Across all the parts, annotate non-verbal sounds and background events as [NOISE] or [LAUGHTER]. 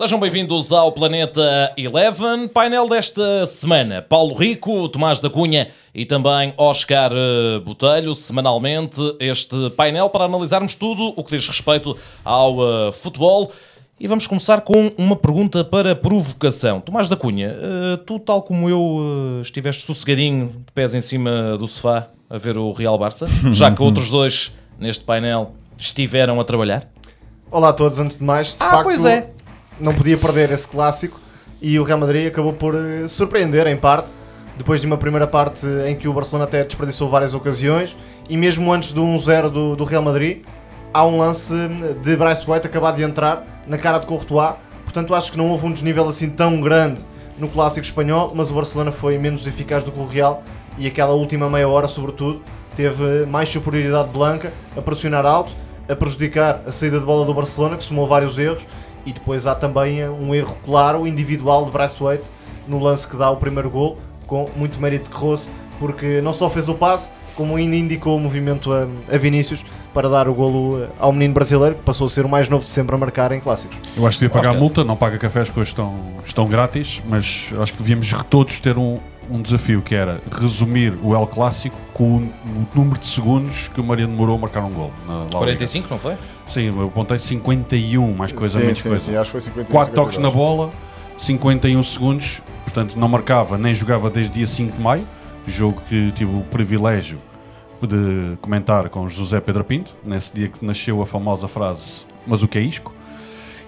Sejam bem-vindos ao Planeta Eleven, painel desta semana. Paulo Rico, Tomás da Cunha e também Oscar eh, Botelho, semanalmente, este painel para analisarmos tudo o que diz respeito ao uh, futebol. E vamos começar com uma pergunta para provocação. Tomás da Cunha, uh, tu, tal como eu, uh, estiveste sossegadinho, de pés em cima do sofá, a ver o Real Barça, já que outros [LAUGHS] dois neste painel estiveram a trabalhar? Olá a todos, antes de mais, de Ah, facto, pois é. Não podia perder esse clássico e o Real Madrid acabou por eh, surpreender em parte, depois de uma primeira parte em que o Barcelona até desperdiçou várias ocasiões e mesmo antes do 1-0 do, do Real Madrid, há um lance de Bryce White acabado de entrar na cara de Courtois, portanto acho que não houve um desnível assim tão grande no clássico espanhol, mas o Barcelona foi menos eficaz do que o Real e aquela última meia hora, sobretudo, teve mais superioridade blanca a pressionar alto, a prejudicar a saída de bola do Barcelona, que somou vários erros, e depois há também um erro claro, individual de Bryce White, no lance que dá o primeiro gol, com muito mérito de Kroos, porque não só fez o passe, como ainda indicou o movimento a, a Vinícius para dar o golo eh, ao menino brasileiro, que passou a ser o mais novo de sempre a marcar em clássicos. Eu acho que devia pagar Oscar. multa, não paga cafés porque hoje estão, estão grátis, mas acho que devíamos todos ter um, um desafio que era resumir o El Clássico com o, o número de segundos que o Mariano demorou a marcar um gol. Na La Liga. 45, não foi? Sim, eu apontei 51, mais coisa, sim, menos sim, coisa. sim, acho que foi 51. 4 toques na 52. bola, 51 segundos, portanto não marcava nem jogava desde dia 5 de maio, jogo que tive o privilégio de comentar com José Pedro Pinto, nesse dia que nasceu a famosa frase Mas o que é isco?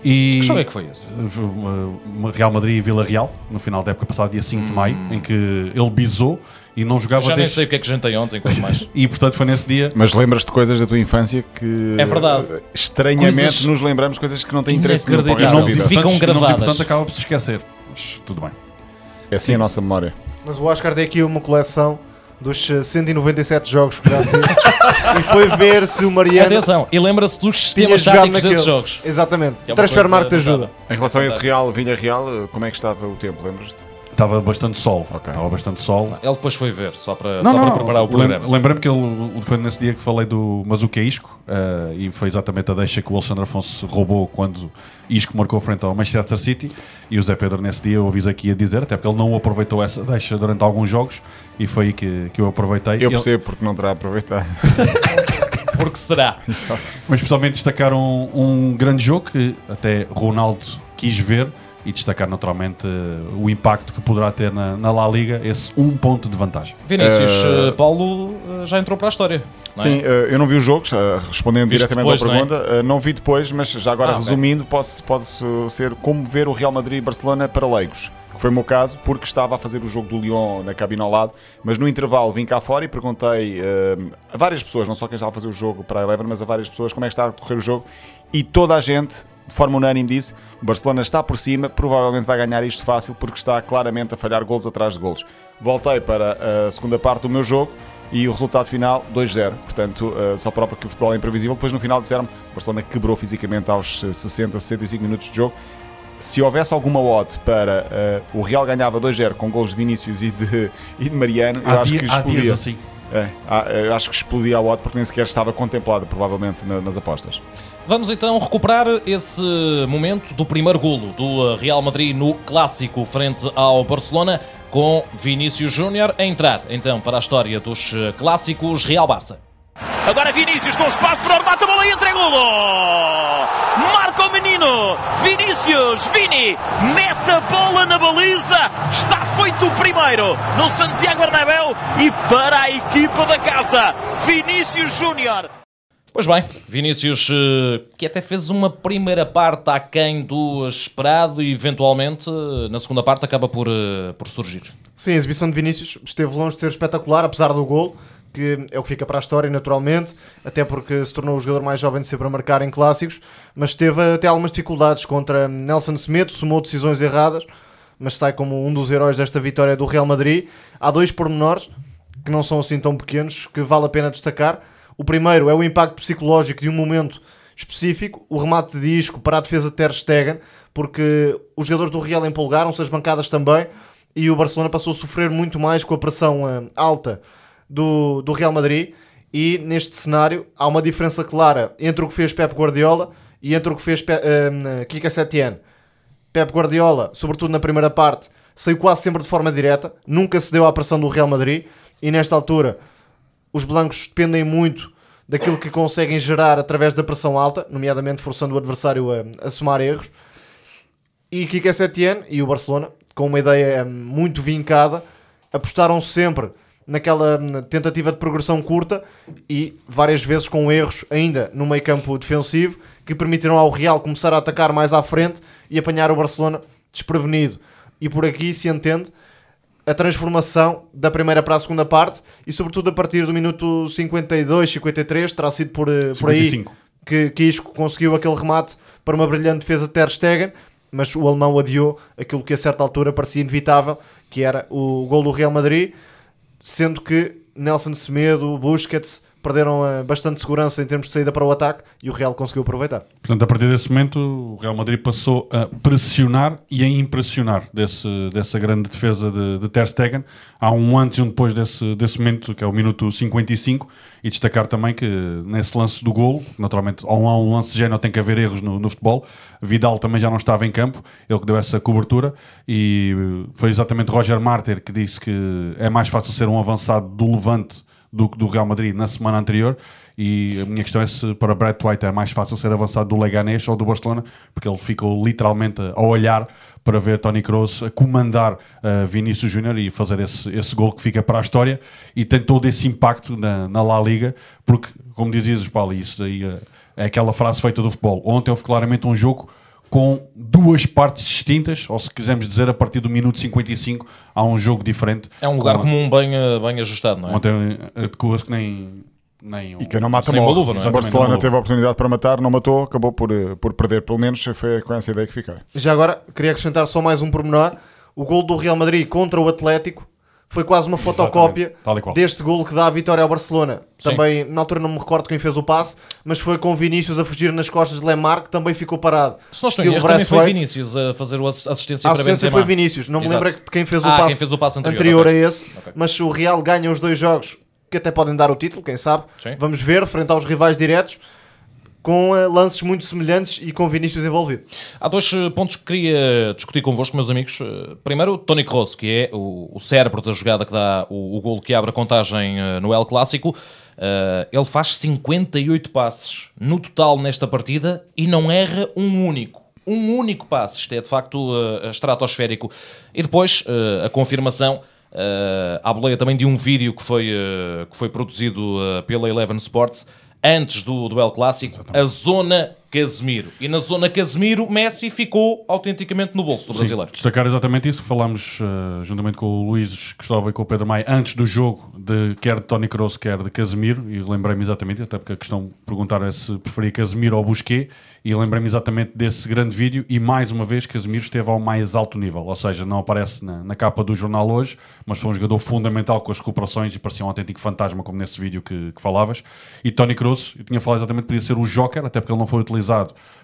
E Que jogo é que foi esse? uma Real Madrid e Vila Real, no final da época passada, dia 5 de maio, em que ele bisou e não jogava Já nem desde... sei o que é que jantei ontem, quanto mais. [LAUGHS] E portanto foi nesse dia Mas lembras-te de coisas da tua infância que É verdade. estranhamente Coisas nos lembramos coisas que não têm interesse nenhum para o resto Inacreditável. da vida. Ficam não gravadas. importantes acaba por se esquecer. Mas tudo bem. É assim a nossa memória. Mas o Oscar tem aqui uma coleção dos eh, 197 jogos que já fez e foi ver se o Mariano Atenção, e lembra-se dos tinha sistemas jogado táticos desses jogos. Exatamente. É Transfer Market te ajuda. Em relação a esse Real, Vilha Real, eh, como é que estava o tempo, lembras-te? Estava bastante sol. Ok. Estava bastante sol. Ele depois foi ver, só para, Não, só não, para preparar o programa. Lembrei-me que ele, foi nesse dia que falei do Mas o que é Isco eh, e foi exatamente a deixa que o Alexandre Afonso roubou quando Isco marcou frente ao Manchester City e o Zé Pedro nesse dia eu aviso aqui a dizer, até porque ele não aproveitou essa deixa durante alguns jogos e foi aí que, que eu aproveitei. Eu Ele- percebo porque não terá aproveitado. [LAUGHS] Porque será? mas especialmente destacar um, um grande jogo que até Ronaldo quis ver e destacar naturalmente eh, o impacto que poderá ter na, na La Liga esse um ponto de vantagem. Vinícius, eh, Paulo já entrou para a história. não é? Sim, eu não vi os jogos, respondendo Viste diretamente depois, à não é? pergunta, não vi depois, mas já agora Ah, resumindo, posso, pode ser como ver o Real Madrid e Barcelona para leigos, que foi o meu caso, porque estava a fazer o jogo do Lyon na cabine ao lado, mas no intervalo vim cá fora e perguntei eh, a várias pessoas, não só quem estava a fazer o jogo para a Eleven, mas a várias pessoas como é que está a correr o jogo, e toda a gente, de forma unânime, disse o Barcelona está por cima, provavelmente vai ganhar isto fácil, porque está claramente a falhar golos atrás de golos. Voltei para a segunda parte do meu jogo, e o resultado final 2-0. Portanto, eh, só prova que o futebol é imprevisível. Depois, no final, disseram o Barcelona quebrou fisicamente aos eh, 60, 65 minutos de jogo. Se houvesse alguma odd para eh, o Real ganhava 2-0 com golos de Vinícius e de, e de Mariano, eu Há, acho dia- que explodia. assim. É, há- eu acho que explodia a odd porque nem sequer estava contemplada, provavelmente, na- nas apostas. Vamos então recuperar esse momento do primeiro golo do Real Madrid no clássico frente ao Barcelona com Vinícius Júnior a entrar então para a história dos clássicos Real Barça. Agora Vinícius com espaço para o remate, a bola entra em golo! Marca o menino! Vinícius, Vini, mete a bola na baliza! Está feito o primeiro no Santiago Bernabéu e para a equipa da casa, Vinícius Júnior! Pois bem, Vinícius, eh, que até fez uma primeira parte aquém do esperado e eventualmente eh, na segunda parte acaba por, eh, por surgir. Sim, a exibição de Vinícius esteve longe de ser espetacular, apesar do gol, que é o que fica para a história, naturalmente, até porque se tornou o jogador mais jovem de sempre a marcar em clássicos, mas teve até algumas dificuldades contra Nelson Semedo, somou decisões erradas, mas sai como um dos heróis desta vitória do Real Madrid. Há dois pormenores, que não são assim tão pequenos, que vale a pena destacar. O primeiro é o impacto psicológico de um momento específico, o remate de disco para a defesa de Ter Stegen, porque os jogadores do Real empolgaram-se, as bancadas também, e o Barcelona passou a sofrer muito mais com a pressão eh, alta do, do Real Madrid. E neste cenário há uma diferença clara entre o que fez Pep Guardiola e entre o que fez Pe eh, Kika Setien. Pep Guardiola, sobretudo na primeira parte, saiu quase sempre de forma direta, nunca cedeu à pressão do Real Madrid e nesta altura os blancos dependem muito daquilo que conseguem gerar através da pressão alta, nomeadamente forçando o adversário a, a somar erros. E Kike Setien e o Barcelona, com uma ideia hum, muito vincada, apostaram sempre naquela hum, tentativa de progressão curta e várias vezes com erros ainda no meio campo defensivo que permitiram ao Real começar a atacar mais à frente e apanhar o Barcelona desprevenido. E por aqui se entende a transformação da primeira para a segunda parte e sobretudo a partir do minuto 52, 53 terá sido por, eh, por aí 55. que, que Isco conseguiu aquele remate para uma brilhante defesa de Ter Stegen, mas o alemão adiou aquilo que a certa altura parecia inevitável, que era o gol do Real Madrid, sendo que Nelson Semedo, Busquets perderam eh, bastante segurança em termos de saída para o ataque e o Real conseguiu aproveitar. Portanto, a partir desse momento, o Real Madrid passou a pressionar e a impressionar desse, dessa grande defesa de, de Ter Stegen. Há um antes e um depois desse, desse momento, que é o minuto 55, e destacar também que nesse lance do golo, naturalmente, há um lance de tem que haver erros no, no futebol, Vidal também já não estava em campo, ele que deu essa cobertura, e foi exatamente Roger Marter que disse que é mais fácil ser um avançado do Levante do, do Real Madrid na semana anterior. E a minha questão é se para Brett White é mais fácil ser avançado do Leganés ou do Barcelona, porque ele ficou literalmente a olhar para ver Tony Kroos a comandar uh, Vinícius Júnior e fazer esse, esse gol que fica para a história e tem todo esse impacto na, na La Liga, porque, como dizias, Paulo, isso aí uh, é aquela frase feita do futebol. Ontem houve claramente um jogo com duas partes distintas, ou se quisermos dizer, a partir do minuto 55 há um jogo diferente. É um lugar Com- comum bem, eh, bem ajustado, não é? Ontem adequou-se que nem, nem E quem não mata morre. luva, não é? O Barcelona teve a oportunidade para matar, não matou, acabou por, eh, por perder. Pelo menos foi com essa ideia que fiquei. Já agora, queria acrescentar só mais um pormenor. O gol do Real Madrid contra o Atlético foi quase uma fotocópia deste golo que dá a vitória ao Barcelona. Sim. Também, na altura não me recordo quem fez o passe, mas foi com Vinícius a fugir nas costas de Lemar, que também ficou parado. Se Estilo erro, também foi. Vinícius a fazer ass- assistência A para assistência Benzema. foi Vinícius, não me Exato. lembro de quem fez o Ah, passe, fez o passe anterior, ok. a esse, Ok. mas o Real ganha os dois jogos que até podem dar o título, quem sabe. Sim. Vamos ver, frente aos rivais diretos, com eh, lances muito semelhantes e com Vinícius envolvido. Há dois eh, pontos que queria discutir convosco, meus amigos. Eh, Primeiro, Tony Kroos, que é o, o cérebro da jogada que dá o, o golo que abre a contagem no El Clássico. Ele faz 58 passes no total nesta partida e não erra um único. Um único passe. Isto é de facto estratosférico. E depois, a confirmação. eh, à boleia também de um vídeo que foi, que foi produzido pela Eleven Sports antes do duelo clássico, a zona Casemiro. E na zona Casemiro, Messi ficou autenticamente no bolso do Sim, brasileiro. destacar exatamente isso. Falámos eh, juntamente com o Luís Cristóvão e com o Pedro Maia antes do jogo, de, quer de Tony Kroos, quer de Casemiro. E lembrei-me exatamente, até porque a questão perguntaram é se preferia Casemiro ou Busquet. E lembrei-me exatamente desse grande vídeo. E mais uma vez, Casemiro esteve ao mais alto nível. Ou seja, não aparece na, na capa do jornal hoje, mas foi um jogador fundamental com as recuperações e parecia um autêntico fantasma, como nesse vídeo que, que falavas. E Tony Kroos, eu tinha falado exatamente, podia ser o Joker, até porque ele não foi utilizado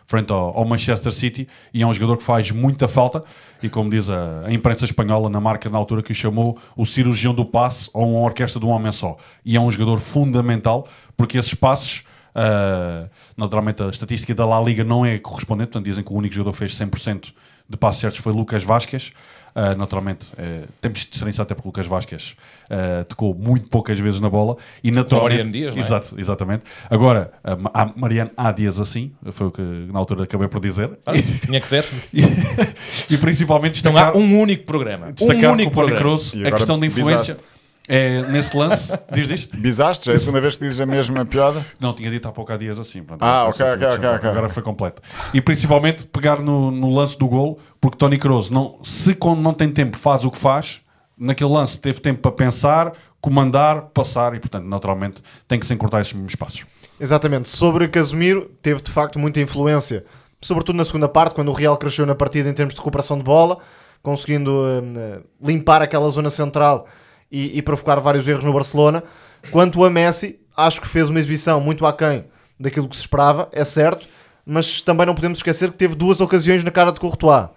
frente ao, ao Manchester City e é um jogador que faz muita falta. E como diz a, a imprensa espanhola na marca na altura que o chamou o cirurgião do passe ou uma orquestra de um homem só. E é um jogador fundamental porque esses passes uh, naturalmente a estatística da La Liga não é correspondente, portanto dizem que o único jogador que fez 100% de passes certos foi Lucas Vasquez Uh, naturalmente, uh, temos de diferenciar até porque o Lucas Vasquez uh, tocou muito poucas vezes na bola e naturalmente, Mariano Dias, não é? Exato, exatamente. Agora, a Ma- a Mariano há dias assim, foi o que na altura acabei por dizer, Ah, Tinha que ser. e, [LAUGHS] e principalmente Não destacar, há um único programa. destacar um único com o programa. Kroos E a questão da influência bizaste. É, nesse lance. diz, diz? Bizaste? É a segunda vez que dizes a mesma piada? Não, tinha dito há pouco há dias assim. pronto, Ah, agora foi ok, tudo, ok, ok, Agora ok. foi completo. E principalmente pegar no, no lance do gol, porque Tony Kroos, não, se quando não tem tempo faz o que faz, naquele lance teve tempo para pensar, comandar, passar e, portanto, naturalmente tem que se encurtar esses espaços. Exatamente. Sobre Casemiro, teve de facto muita influência, sobretudo na segunda parte, quando o Real cresceu na partida em termos de recuperação de bola, conseguindo eh, limpar aquela zona central e, e provocar vários erros no Barcelona. Quanto a Messi, acho que fez uma exibição muito aquém daquilo que se esperava, é certo, mas também não podemos esquecer que teve duas ocasiões na cara de Courtois,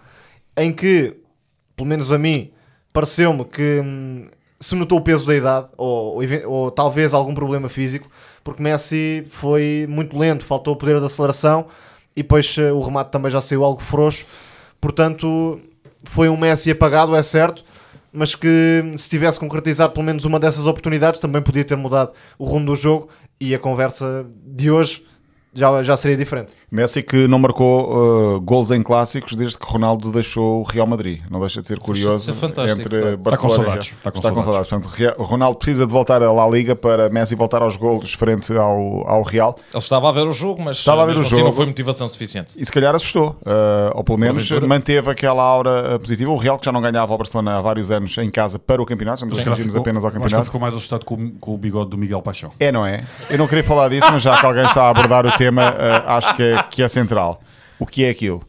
em que, pelo menos a mim, pareceu-me que hum, se notou o peso da idade, ou, ou ou talvez algum problema físico, porque Messi foi muito lento, faltou o poder de aceleração e depois eh, o remate também já saiu algo frouxo. portanto foi um Messi apagado, é certo, mas que se tivesse concretizado pelo menos uma dessas oportunidades também podia ter mudado o rumo do jogo e a conversa de hoje já, já seria diferente. Messi que não marcou uh, gols em clássicos desde que Ronaldo deixou o Real Madrid. Não deixa de ser curioso. ser fantástico, entre de Está com saudades. Está com Está com saudades. saudades. Portanto, o Ronaldo precisa de voltar à La Liga para Messi voltar aos golos frente ao, ao Real. Ele estava a ver o jogo, mas Estava a ver o assim jogo. não foi motivação suficiente. E se calhar assustou, uh, ou pelo menos manteve aquela aura uh, positiva. O Real que já não ganhava ao Barcelona há vários anos em casa para o campeonato, estamos ficou- apenas ao acho que campeonato. ficou mais assustado com, o- com o bigode do Miguel Paixão. É, não é? Eu não queria falar disso, mas já que alguém está a abordar o tema, uh, acho que é, que é central. O que é aquilo?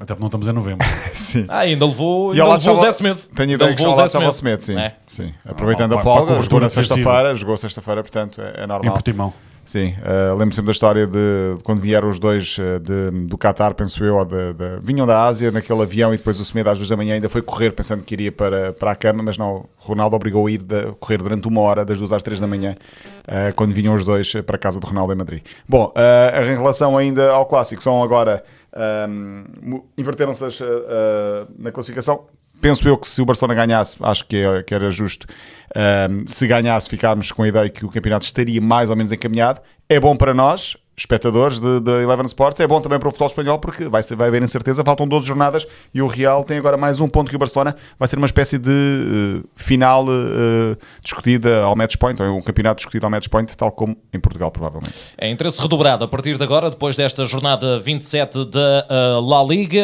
Até porque não estamos em novembro. [LAUGHS] Sim. Ah, ainda levou, E ao ainda levou o estava- Zé Semedo. Tenho Ainda ideia que o Zé estava o Semedo. Sim. É. sim. Aproveitando Ah, a folga, jogou na cobertura sexta-feira, jogou sexta-feira, portanto é, é em normal. Portimão. Sim, uh, lembro sempre da história de, de quando vieram os dois uh, de- do Qatar, penso eu, de, de- vinham da Ásia naquele avião e depois o Semedo às duas da manhã ainda foi correr pensando que iria para, para a cama, mas não, Ronaldo obrigou a ir de- correr durante uma hora, das duas às três da manhã, uh, quando vinham os dois para a casa de Ronaldo em Madrid. Bom, uh, em relação ainda ao clássico, são agora, um, mu- inverteram-se uh, na classificação. Penso eu que se o Barcelona ganhasse, acho que, é- que era justo, um, se ganhasse, ficarmos com a ideia que o campeonato estaria mais ou menos encaminhado. É bom para nós, espectadores de, de Eleven Sports, é bom também para o futebol espanhol porque vai, vai haver incerteza, faltam 12 jornadas e o Real tem agora mais um ponto que o Barcelona vai ser uma espécie de eh, final eh, discutida ao match point, ou um campeonato discutido ao match point, tal como em Portugal, provavelmente. É interesse redobrado a partir de agora, depois desta jornada 27 da uh, La Liga.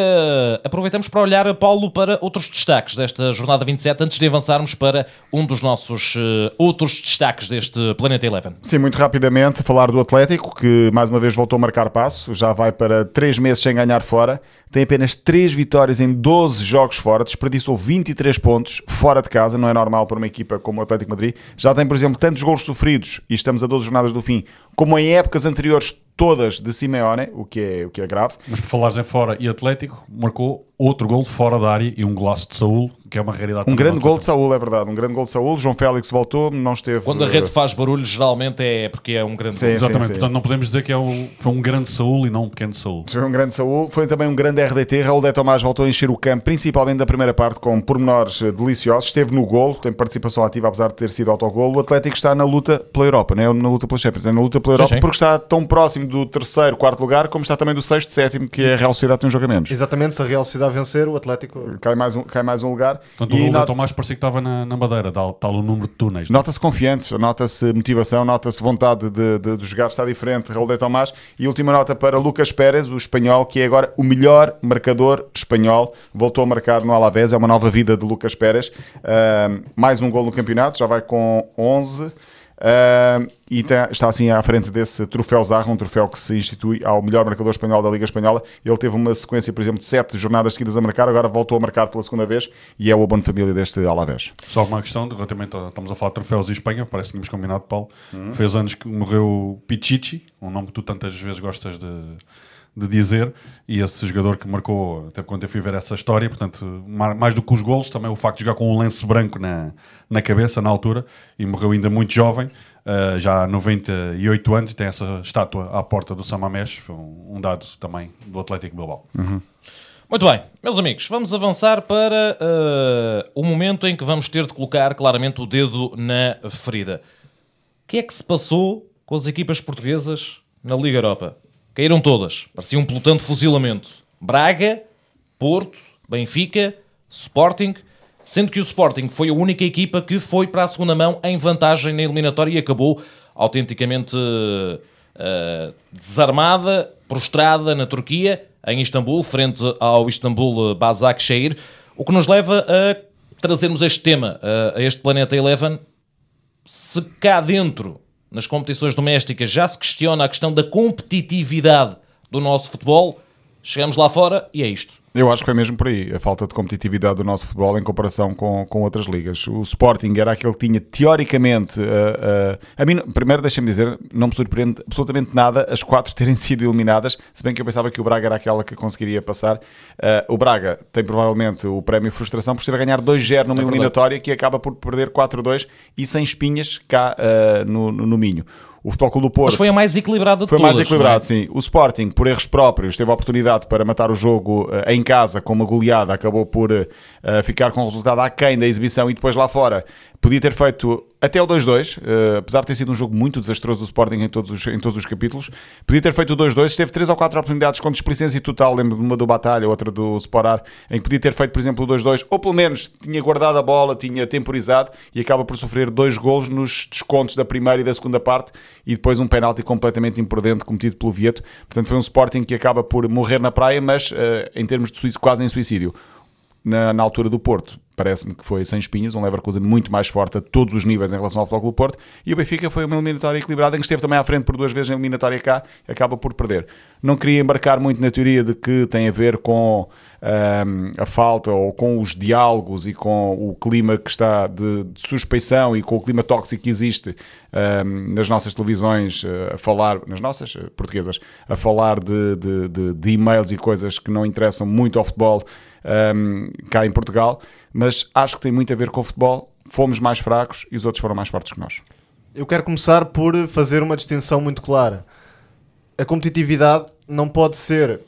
Aproveitamos para olhar, Paulo, para outros destaques desta jornada 27, antes de avançarmos para um dos nossos uh, outros destaques deste Planeta Eleven. Sim, muito rapidamente, falar do Atlético, que mais uma vez voltou a marcar passo, já vai para 3 meses sem ganhar fora, tem apenas 3 vitórias em 12 jogos fora, desperdiçou 23 pontos fora de casa, não é normal para uma equipa como o Atlético Madrid. Já tem, por exemplo, tantos gols sofridos, e estamos a 12 jornadas do fim, como em épocas anteriores todas de Simeone, o que é, o que é grave. Mas por falares em fora e Atlético, marcou outro gol fora da área e um golaço de Saúl, que é uma raridade. Um grande gol de. Saúl, é verdade, um grande gol de Saúl. João Félix voltou, não esteve... Quando a rede faz barulho, geralmente é porque é um grande Sim, gol. Exatamente, sim. portanto não podemos dizer que é o- foi um grande Saúl e não um pequeno Saúl. Foi um grande Saúl, foi também um grande RDT. Raul de Tomás voltou a encher o campo, principalmente da primeira parte, com pormenores eh, deliciosos. Esteve no golo, tem participação ativa, apesar de ter sido autogolo. O Atlético está na luta pela Europa, não é na luta pela Champions, é na luta pela Sim, Europa, sim. porque está tão próximo do terceiro, quarto lugar, como está também do sexto, sétimo, que é a Real Sociedade, tem um jogo a menos. Exatamente, se a Real Sociedade vencer, o Atlético Cai mais um, cai mais um lugar. Portanto, o E gol not- Tomás parecia que estava na, na madeira, tal, tal o número de túneis. Nota-se confiança, nota-se motivação, nota-se vontade de, de, de jogar, está diferente. Raul de Tomás. E última nota para Lucas Pérez, o espanhol, que é agora o melhor marcador espanhol. Voltou a marcar no Alavés, é uma nova vida de Lucas Pérez. Ahm, mais um gol no campeonato, já vai com 11. Ahm, e está assim à frente desse troféu Zarra, um troféu que se institui ao melhor marcador espanhol da Liga Espanhola. Ele teve uma sequência, por exemplo, de sete jornadas seguidas a marcar, agora voltou a marcar pela segunda vez e é o abono de família deste Alavés. Só uma questão, relativamente ao- estamos a falar de troféus em Espanha, parece que tínhamos combinado, Paulo. Uhum. Fez anos que morreu Pichichi, um nome que tu tantas vezes gostas de, de dizer, e esse jogador que marcou, até quando eu fui ver essa história, portanto, mais do que os golos, também o facto de jogar com um lenço branco na, na cabeça, na altura, e morreu ainda muito jovem, ah, já há 98 anos, e tem essa estátua à porta do Samamés, foi um, um dado também do Atlético Bilbao. Muito bem, meus amigos, vamos avançar para uh, o momento em que vamos ter de colocar claramente o dedo na ferida. O que é que se passou com as equipas portuguesas na Liga Europa? Caíram todas, parecia um pelotão de fuzilamento. Braga, Porto, Benfica, Sporting, sendo que o Sporting foi a única equipa que foi para a segunda mão em vantagem na eliminatória e acabou autenticamente uh, desarmada, prostrada na Turquia, em Istambul, frente ao Istambul Başakşehir, o que nos leva a trazermos este tema, a, a este Planeta Eleven. Se cá dentro, nas competições domésticas, já se questiona a questão da competitividade do nosso futebol, chegamos lá fora e é isto. Eu acho que foi mesmo por aí, a falta de competitividade do nosso futebol em comparação com, com outras ligas. O Sporting era aquele que tinha, teoricamente, uh, uh, a mim, primeiro deixem-me dizer, não me surpreende absolutamente nada as quatro terem [LAUGHS] sido eliminadas, se bem que eu pensava que o Braga era aquela que conseguiria passar. Uh, o Braga tem provavelmente o prémio frustração por esteve a ganhar 2-0 numa verdade. eliminatória que acaba por perder 4-2 e sem espinhas cá uh, no, no Minho. O Futebol Clube do Porto Mas foi a mais equilibrada de foi todas. mais equilibrado, é? sim. O Sporting, por erros próprios, teve a oportunidade para matar o jogo eh, em casa com uma goleada, acabou por eh, ficar com o resultado aquém da exibição e depois lá fora podia ter feito até o 2-2, eh, apesar de ter sido um jogo muito desastroso do Sporting em todos os, em todos os capítulos, podia ter feito o 2-2, teve 3 ou 4 oportunidades com displicência total, lembro de uma do Batalha, outra do Sporar, em que podia ter feito, por exemplo, o 2-2, ou pelo menos tinha guardado a bola, tinha temporizado e acaba por sofrer dois golos nos descontos da primeira e da segunda parte e depois um penalti completamente imprudente cometido pelo Vieto. Portanto, foi um Sporting que acaba por morrer na praia, mas eh, em termos de quase em suicídio. Na, na altura do Porto, parece-me que foi sem espinhos, um Leverkusen muito mais forte a todos os níveis em relação ao Futebol Porto, e o Benfica foi uma eliminatória equilibrada em que esteve também à frente por duas vezes na eliminatória cá, acaba por perder. Não queria embarcar muito na teoria de que tem a ver com ahm, a falta ou com os diálogos e com o clima que está de, de suspeição e com o clima tóxico que existe ahm, nas nossas televisões eh, a falar, nas nossas eh, portuguesas, a falar de, de, de- de e-mails e coisas que não interessam muito ao futebol ahm, cá em Portugal, mas acho que tem muito a ver com o futebol. Fomos mais fracos e os outros foram mais fortes que nós. Eu quero começar por fazer uma distinção muito clara. A competitividade não pode ser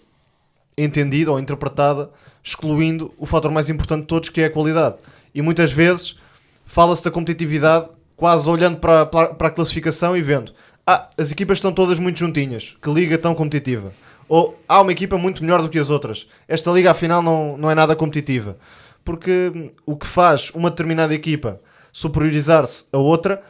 entendida ou interpretada excluindo o fator mais importante de todos, que é a qualidade. E muitas vezes fala-se da competitividade quase olhando para, para, para a classificação e vendo ah, as equipas estão todas muito juntinhas, que liga tão competitiva. Ou há uma equipa muito melhor do que as outras. Esta liga afinal não, não é nada competitiva. Porque hum, o que faz uma determinada equipa superiorizar-se a outra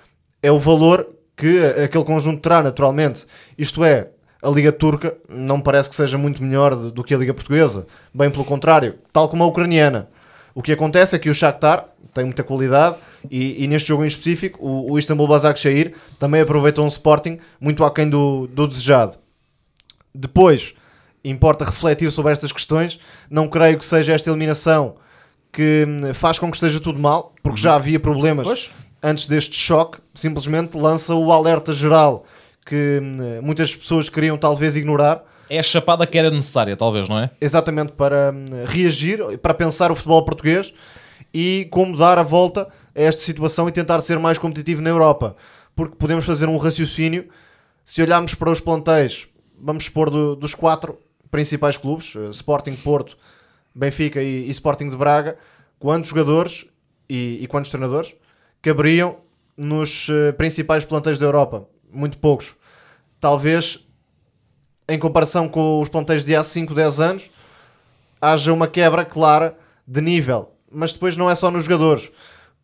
é o valor que aquele conjunto terá naturalmente. Isto é, a Liga Turca não parece que seja muito melhor do, que a Liga Portuguesa. Bem pelo contrário, tal como a ucraniana. O que acontece é que o Shakhtar tem muita qualidade e, e neste jogo em específico o, o Istanbul Basaksehir também aproveitou um Sporting muito aquém do, do desejado. Depois, importa refletir sobre estas questões. Não creio que seja esta eliminação que hum, faz com que esteja tudo mal, porque já havia problemas Pois. antes deste choque. Simplesmente lança o alerta geral que hum, muitas pessoas queriam talvez ignorar, É a chapada que era necessária, talvez, não é? exatamente para hum, reagir, para pensar o futebol português e como dar a volta a esta situação e tentar ser mais competitivo na Europa. Porque podemos fazer um raciocínio, se olharmos para os plantéis, vamos expor do- dos quatro principais clubes, eh, Sporting, Porto, Benfica e, e Sporting de Braga, quantos jogadores e, e quantos treinadores caberiam nos eh, principais plantéis da Europa? Muito poucos. Talvez, em comparação com os plantéis de há 5, 10 anos, haja uma quebra clara de nível. Mas depois não é só nos jogadores,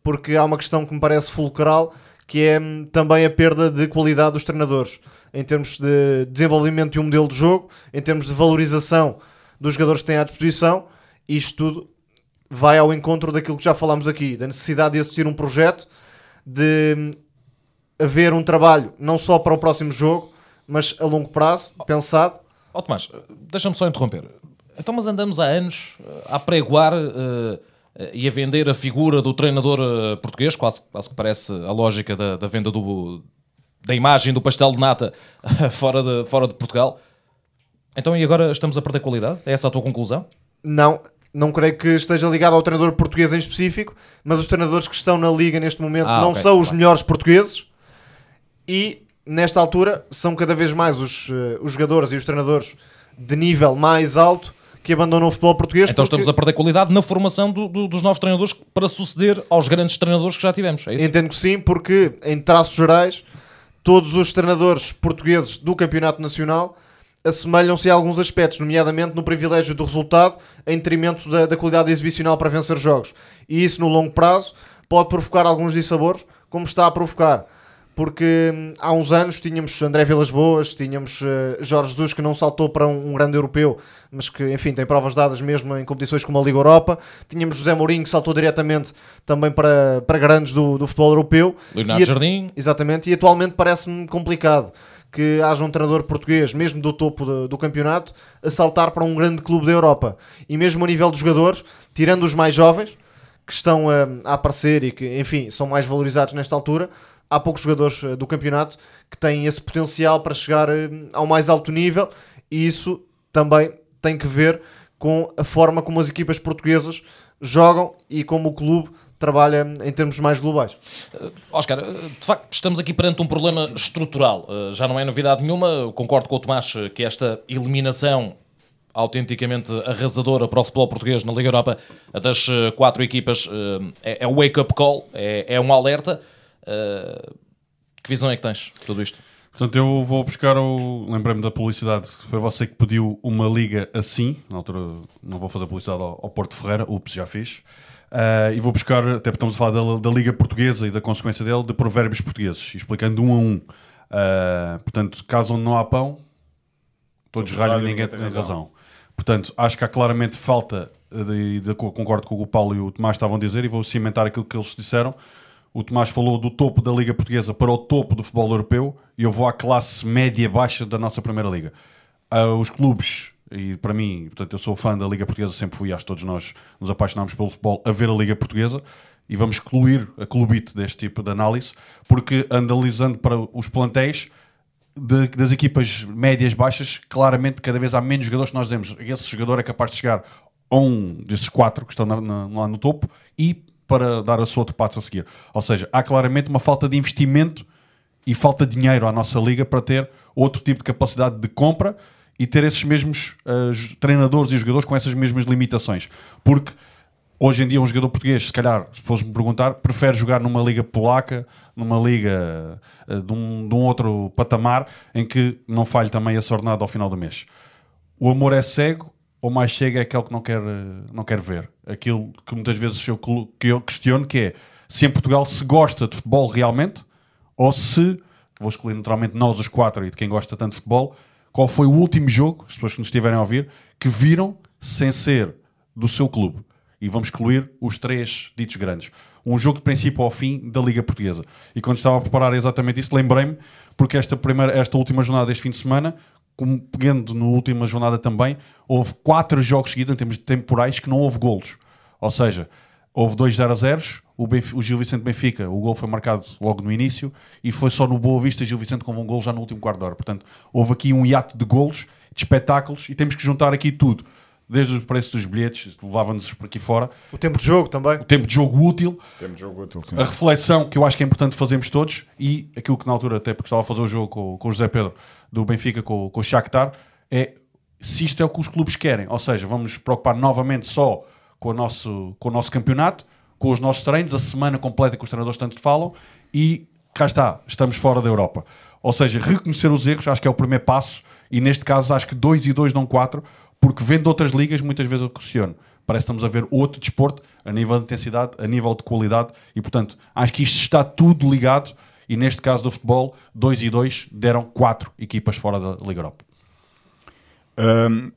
porque há uma questão que me parece fulcral, que é hum, também a perda de qualidade dos treinadores, em termos de desenvolvimento de um modelo de jogo, em termos de valorização dos jogadores que têm à disposição, isto tudo vai ao encontro daquilo que já falámos aqui, da necessidade de assistir um projeto, de haver um trabalho não só para o próximo jogo, mas a longo prazo, pensado, Ó Tomás, deixa-me só interromper. Então, mas andamos há anos eh, a pregoar eh, e a vender a figura do treinador português, quase, quase que parece a lógica da, da venda do, da imagem do pastel de nata [LAUGHS] fora de, fora de Portugal. Então, e agora estamos a perder qualidade? É essa a tua conclusão? Não, não creio que esteja ligado ao treinador português em específico, mas os treinadores que estão na liga neste momento Ah, não ok, são os claro. melhores portugueses e nesta altura são cada vez mais os, eh, os jogadores e os treinadores de nível mais alto que abandonam o futebol português. Então porque estamos a perder qualidade na formação do- do- dos novos treinadores para suceder aos grandes treinadores que já tivemos. É isso? Entendo que sim, porque em traços gerais, todos os treinadores portugueses do Campeonato Nacional assemelham-se a alguns aspectos, nomeadamente no privilégio do resultado em detrimento da, da qualidade exibicional para vencer jogos. E isso, no longo prazo, pode provocar alguns dissabores, como está a provocar. Porque hum, há uns anos tínhamos André Vilas Boas, tínhamos eh, Jorge Jesus que não saltou para um, grande europeu, mas que, enfim, tem provas dadas mesmo em competições como a Liga Europa. Tínhamos José Mourinho que saltou diretamente também para, para grandes do, do futebol europeu. Leonardo E Jardim, Exatamente, e atualmente parece-me complicado que haja um treinador português, mesmo do topo do, do campeonato, a saltar para um grande clube da Europa. E mesmo a nível de jogadores, tirando os mais jovens, que estão a, a aparecer e que, enfim, são mais valorizados nesta altura, há poucos jogadores eh, do campeonato que têm esse potencial para chegar eh, ao mais alto nível e isso também tem que ver com a forma como as equipas portuguesas jogam e como o clube trabalha em termos mais globais. Oscar, de facto, estamos aqui perante um problema estrutural. Já não é novidade nenhuma. Concordo com o Tomás que esta eliminação autenticamente arrasadora para o futebol português na Liga Europa das quatro equipas é, é um wake-up call, é, é um alerta. Uh, Que visão é que tens de tudo isto? Portanto, eu vou buscar o. Lembrei-me da publicidade. Foi você que pediu uma liga assim. Na altura, não vou fazer publicidade ao, ao Porto Ferreira. Ups, já fiz. Ah, e vou buscar, até porque estamos a falar da, da Liga Portuguesa e da consequência dele, de provérbios portugueses, explicando um a um. Ah, portanto, caso onde não há pão, todos ralham e ninguém tem razão. Portanto, acho que há claramente falta, de, de, concordo com o que o Paulo e o Tomás estavam a dizer, e vou cimentar aquilo que eles disseram. O Tomás falou do topo da Liga Portuguesa para o topo do futebol europeu, e eu vou à classe média-baixa da nossa Primeira Liga. Ah, os clubes, e para mim, portanto, eu sou fã da Liga Portuguesa, sempre fui, acho que todos nós nos apaixonámos pelo futebol a ver a Liga Portuguesa, e vamos excluir a clubite deste tipo de análise, porque analisando para os plantéis, de- das equipas médias baixas, claramente cada vez há menos jogadores que nós dizemos. Esse jogador é capaz de chegar a um desses quatro que estão na- na- lá no topo e para dar a sua outro passo a seguir. Ou seja, há claramente uma falta de investimento e falta de dinheiro à nossa liga para ter outro tipo de capacidade de compra e ter esses mesmos j- treinadores e jogadores com essas mesmas limitações. Porque hoje em dia um jogador português, se calhar, se fosse-me perguntar, prefere jogar numa liga polaca, numa liga eh, de, um, de um outro patamar, em que não falhe também esse ordenado ao final do mês. O amor é cego, ou mais cego é aquele que não quer, eh, não quer ver. Aquilo que muitas vezes eu, que eu questiono, que é se em Portugal se gosta de futebol realmente, ou se, vou escolher naturalmente nós os quatro e de quem gosta tanto de futebol, qual foi o último jogo, as pessoas que nos estiverem a ouvir, que viram sem ser do seu clube. E vamos excluir os três ditos grandes. Um jogo de princípio ao fim da Liga Portuguesa. E quando estava a preparar exatamente isso, lembrei-me, porque esta, primeira, esta última jornada deste fim de semana, como pegando na última jornada também, houve quatro jogos seguidos em termos de temporais que não houve golos. Ou seja, houve dois 0 a 0 o, o Gil Vicente Benfica, o gol foi marcado logo no início e foi só no Boa Vista Gil Vicente com um gol já no último quarto de hora. Portanto, houve aqui um hiato de golos, de espetáculos e temos que juntar aqui tudo. Desde o preço dos bilhetes, levava-nos por aqui fora, O tempo de jogo também. o tempo de jogo útil, Temos de jogo útil, sim. a reflexão que eu acho que é importante fazermos todos e aquilo que na altura, até porque estava a fazer o jogo com, com o José Pedro do Benfica, com, com o Shakhtar, é se isto é o que os clubes querem. Ou seja, vamos nos preocupar novamente só com o nosso, com o nosso campeonato, com os nossos treinos, a semana completa que os treinadores tanto falam e cá está, estamos fora da Europa. Ou seja, reconhecer os erros acho que é o primeiro passo e neste caso acho que 2 e 2 dão 4 porque vendo outras ligas muitas vezes eu questiono. Parece que estamos a ver outro desporto a nível de intensidade, a nível de qualidade e portanto acho que isto está tudo ligado e neste caso do futebol 2 e 2 deram 4 equipas fora da Liga Europa. Um,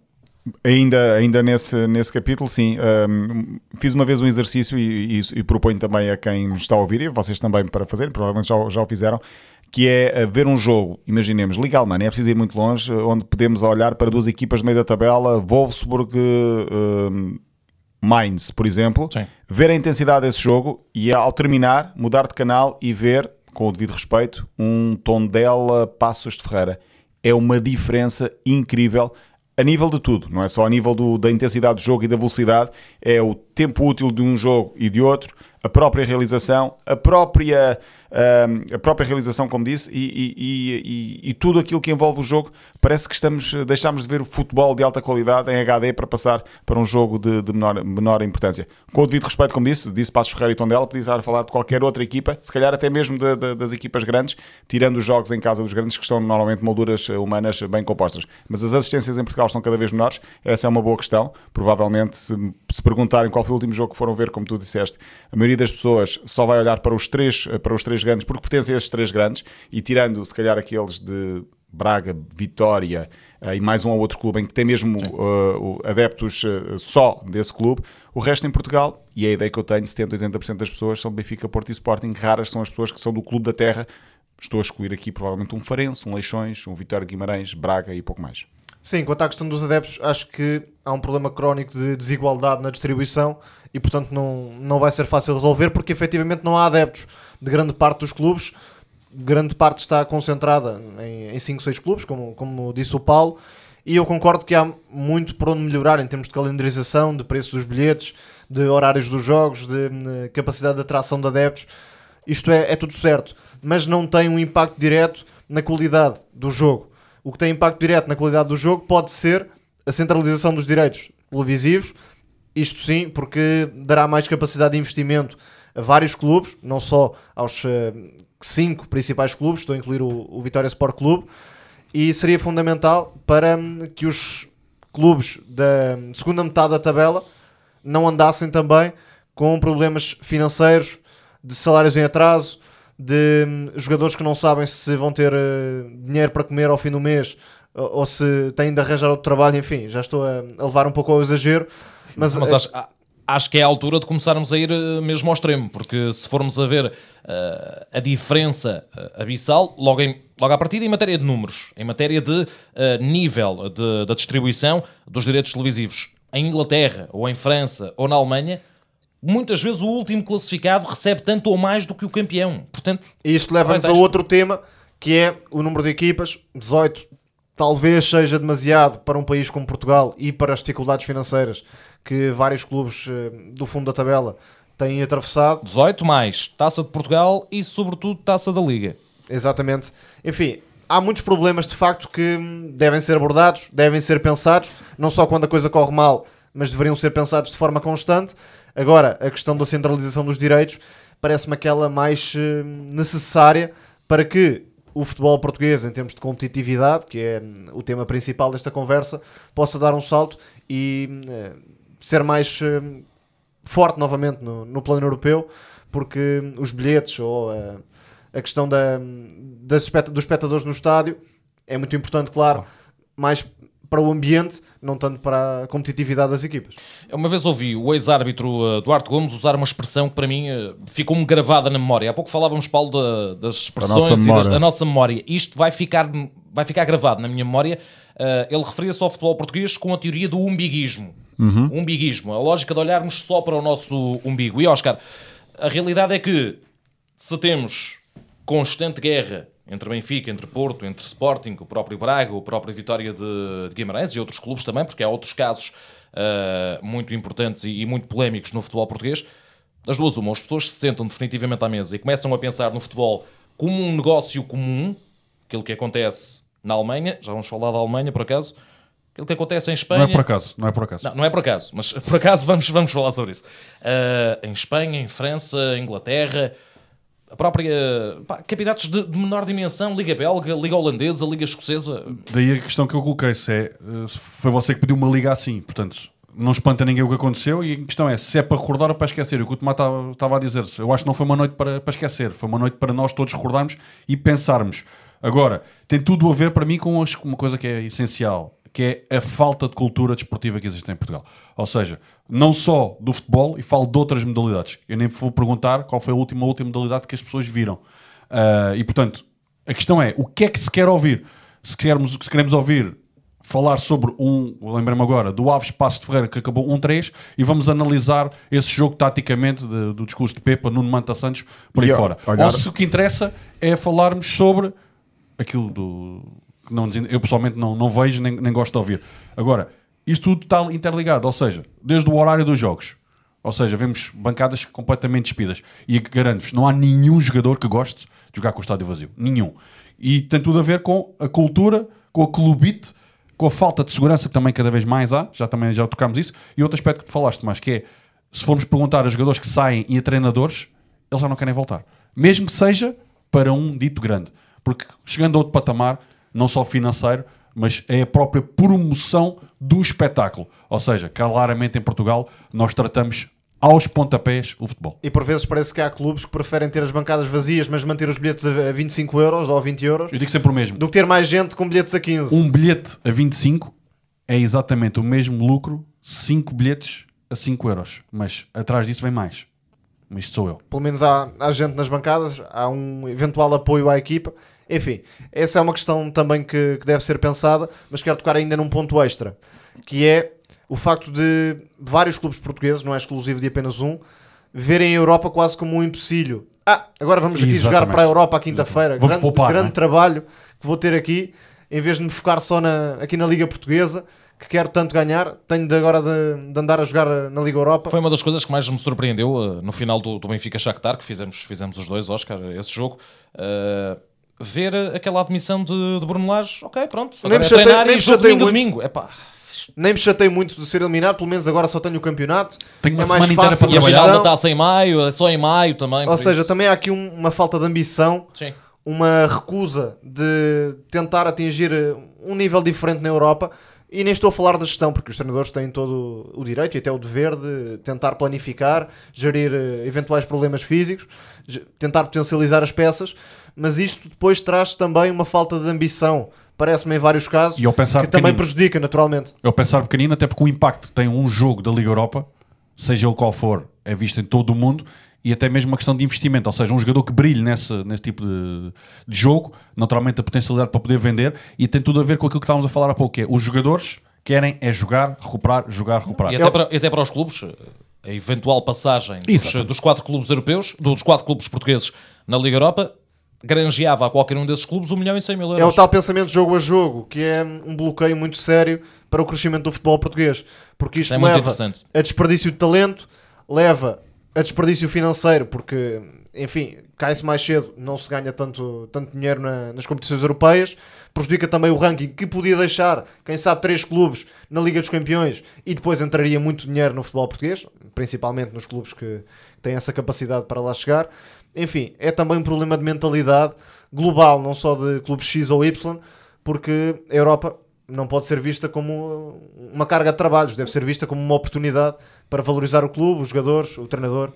ainda ainda nesse, nesse capítulo, sim. um, fiz uma vez um exercício e, e, e proponho também a quem nos está a ouvir, e vocês também para fazerem, provavelmente já, já o fizeram, que é uh, ver um jogo, imaginemos, Liga Alemã, é preciso ir muito longe, uh, onde podemos olhar para duas equipas no meio da tabela, Wolfsburg, um, Mainz, por exemplo, Sim. ver a intensidade desse jogo e ao terminar mudar de canal e ver, com o devido respeito, um Tondela Passos de Ferreira. É uma diferença incrível a nível de tudo, não é só a nível do- da intensidade do jogo e da velocidade, é o tempo útil de um jogo e de outro, a própria realização, a própria, a própria realização, como disse, e, e- e- tudo aquilo que envolve o jogo. Parece que estamos, deixámos de ver o futebol de alta qualidade em HD para passar para um jogo de, de menor, menor importância. Com o devido respeito, como disse, disse Passos Ferreira e Tondela, podia estar a falar de qualquer outra equipa, se calhar até mesmo de- de- das equipas grandes, tirando os jogos em casa dos grandes, que estão normalmente molduras eh, humanas bem compostas. Mas as assistências em Portugal estão cada vez menores, essa é uma boa questão. Provavelmente, se, se perguntarem qual foi o último jogo que foram ver, como tu disseste, a maioria das pessoas só vai olhar para os três, eh, para os três grandes, porque pertencem a esses três grandes, e tirando, se calhar, aqueles de Braga, Vitória eh, e mais um ou outro clube em que tem mesmo o- adeptos eh, só desse clube, o resto em Portugal, e é a ideia que eu tenho, 70, 80% das pessoas são Benfica, Porto e Sporting, raras são as pessoas que são do clube da terra. Estou a excluir aqui provavelmente um Farense, um Leixões, um Vitória de Guimarães, Braga e pouco mais. Sim, quanto à questão dos adeptos, acho que há um problema crónico de desigualdade na distribuição e, portanto, não, não vai ser fácil resolver porque efetivamente não há adeptos de grande parte dos clubes. Grande parte está concentrada em 5, 6 clubes, como, como disse o Paulo, E eu concordo que há muito por onde melhorar em termos de calendarização, de preços dos bilhetes, de horários dos jogos, de hum, capacidade de atração de adeptos. Isto é, é tudo certo, mas não tem um impacto direto na qualidade do jogo. O que tem impacto direto na qualidade do jogo pode ser a centralização dos direitos televisivos, isto sim, porque dará mais capacidade de investimento a vários clubes, não só aos eh, cinco principais clubes, estou a incluir o, o Vitória Sport Clube, e seria fundamental para hum, que os clubes da hum, segunda metade da tabela não andassem também com problemas financeiros, de salários em atraso, de hum, jogadores que não sabem se vão ter eh, dinheiro para comer ao fim do mês ou, se têm de arranjar outro trabalho, enfim, já estou a, levar um pouco ao exagero. Mas, Mas eh, acho, a- acho que é a altura de começarmos a ir eh, mesmo ao extremo, porque se formos a ver eh, a diferença eh, abissal, logo, em, logo à partida em matéria de números, em matéria de eh, nível de- da distribuição dos direitos televisivos, em Inglaterra, ou em França, ou na Alemanha, muitas vezes o último classificado recebe tanto ou mais do que o campeão. Portanto, isto leva-nos a outro tema, que é o número de equipas. 18 talvez seja demasiado para um país como Portugal e para as dificuldades financeiras que vários clubes eh, do fundo da tabela têm atravessado. 18 mais Taça de Portugal e, sobretudo, Taça da Liga. Exatamente. Enfim, há muitos problemas de facto que hum, devem ser abordados, devem ser pensados, não só quando a coisa corre mal, mas deveriam ser pensados de forma constante. Agora, a questão da centralização dos direitos parece-me aquela mais hum, necessária para que o futebol português, em termos de competitividade, que é hum, o tema principal desta conversa, possa dar um salto e eh, ser mais hum, forte novamente no, no plano europeu, porque hum, os bilhetes ou eh, a questão da, das espect- dos espectadores no estádio é muito importante, claro, mais para o ambiente, não tanto para a competitividade das equipas. Uma vez ouvi o ex-árbitro uh, Duarte Gomes usar uma expressão que para mim ficou-me gravada na memória. Há pouco falávamos, Paulo, da- das expressões nossa e das- memória. da nossa memória. Isto vai ficar, vai ficar gravado na minha memória. Uh, ele referia-se ao futebol português com a teoria do umbiguismo. Umbiguismo, a lógica de olharmos só para o nosso umbigo. E, Oscar, a realidade é que se temos constante guerra entre Benfica, entre Porto, entre Sporting, o próprio Braga, o próprio Vitória de, de Guimarães e outros clubes também, porque há outros casos ah, muito importantes e, e muito polémicos no futebol português. Das duas, uma, as pessoas se sentam definitivamente à mesa e começam a pensar no futebol como um negócio comum, aquilo que acontece na Alemanha, já vamos falar da Alemanha por acaso, aquilo que acontece em Espanha. Não é por acaso, não é por acaso. Não, não é por acaso, mas [LAUGHS] por acaso vamos, vamos falar sobre isso. Ah, em Espanha, em França, Inglaterra, a própria pá, campeonatos de, de menor dimensão, Liga Belga, Liga Holandesa, Liga Escocesa. Daí a questão que eu coloquei se é, se foi você que pediu uma liga assim, portanto, não espanta ninguém o que aconteceu e a questão é se é para recordar ou para esquecer. O que o Tomás estava- a dizer, eu acho que não foi uma noite para, para esquecer, foi uma noite para nós todos recordarmos e pensarmos. Agora, tem tudo a ver para mim com uma coisa que é essencial, que é a falta de cultura desportiva que existe em Portugal. Ou seja, não só do futebol, e falo de outras modalidades. Eu nem vou perguntar qual foi a última, a última modalidade que as pessoas viram. Ah, e portanto, a questão é, o que é que se quer ouvir? Se queremos, se queremos ouvir falar sobre um, lembrei-me agora, do Aves Passo de Ferreira que acabou 1-3 e vamos analisar esse jogo taticamente de- do discurso de Pepa, Nuno Manta Santos, por aí E, fora. olhar- Ou se o que interessa é falarmos sobre aquilo do... que Não, eu pessoalmente não, não vejo nem, nem gosto de ouvir. Agora, isto tudo está interligado, ou seja, desde o horário dos jogos, ou seja, vemos bancadas completamente despidas. E garanto-vos, não há nenhum jogador que goste de jogar com o estádio vazio. Nenhum. E tem tudo a ver com a cultura, com a clubite, com a falta de segurança que também cada vez mais há. Já também já tocámos isso. E outro aspecto que tu falaste, mas que é, se formos perguntar a jogadores que saem e a treinadores, eles já não querem voltar. Mesmo que seja para um dito grande. Porque chegando a outro patamar, não só financeiro, mas é a própria promoção do espetáculo. Ou seja, claramente em Portugal nós tratamos aos pontapés o futebol. E por vezes parece que há clubes que preferem ter as bancadas vazias, mas manter os bilhetes a a 25 euros ou a 20 euros, Eu digo sempre o mesmo. do que ter mais gente com bilhetes a 15. Um bilhete a 25 é exatamente o mesmo lucro, 5 bilhetes a 5 euros. Mas atrás disso vem mais. Mas isto sou eu. Pelo menos há, há gente nas bancadas, há um eventual apoio à equipa. Enfim, essa é uma questão também que, que deve ser pensada, mas quero tocar ainda num ponto extra, que é o facto de vários clubes portugueses, não é exclusivo de apenas um, verem a Europa quase como um empecilho. Ah, agora vamos aqui jogar Exatamente. para a Europa à quinta-feira. Grande, poupar, grande é? trabalho que vou ter aqui em vez de me focar só na, aqui na Liga Portuguesa, que quero tanto ganhar, tenho de agora de, de andar a jogar na Liga Europa. Foi uma das coisas que mais me surpreendeu uh, no final do, do Benfica Shakhtar, que fizemos, fizemos os dois, Oscar, esse jogo. Uh, ver aquela admissão de, de Bruno Lage, ok, pronto, Nem me é chatei- treinar nem e me jogo domingo muito. domingo. Epá, Nem me chatei muito de ser eliminado, pelo menos agora só tenho o campeonato. Tenho uma é mais semana inteira fácil para e a a final gestão. da taça em maio, é só em maio também. Ou seja, isso. também há aqui um- uma falta de ambição, Sim. uma recusa de tentar atingir eh, um nível diferente na Europa. E nem estou a falar da gestão, porque os treinadores têm todo o direito e até o dever de tentar planificar, gerir eh, eventuais problemas físicos, tentar potencializar as peças, mas isto depois traz também uma falta de ambição, parece-me em vários casos, E ao pensar que também prejudica naturalmente. Eu pensar pequenino, até porque o impacto que tem um jogo da Liga Europa, seja ele qual for, é visto em todo o mundo e até mesmo uma questão de investimento. Ou seja, um jogador que brilhe nesse, nesse tipo de, de jogo, naturalmente a potencialidade para poder vender e tem tudo a ver com aquilo que estávamos a falar há pouco, que é os jogadores querem é jogar, recuperar, jogar, recuperar. E até, para, e até para os clubes, a eventual passagem dos, dos quatro clubes europeus, dos quatro clubes portugueses na Liga Europa, granjeava a qualquer um desses clubes 1 milhão e 100 mil euros. É o tal pensamento jogo a jogo, que é um bloqueio muito sério para o crescimento do futebol português. Porque isto É leva a desperdício de talento, leva a desperdício financeiro, porque, enfim, cai-se mais cedo, não se ganha tanto, tanto dinheiro na- nas competições europeias, prejudica também o ranking, que podia deixar, quem sabe, três clubes na Liga dos Campeões e depois entraria muito dinheiro no futebol português, principalmente nos clubes que têm essa capacidade para lá chegar. Enfim, é também um problema de mentalidade global, não só de clubes X ou Y, porque a Europa não pode ser vista como uma carga de trabalhos, deve ser vista como uma oportunidade para valorizar o clube, os jogadores, o treinador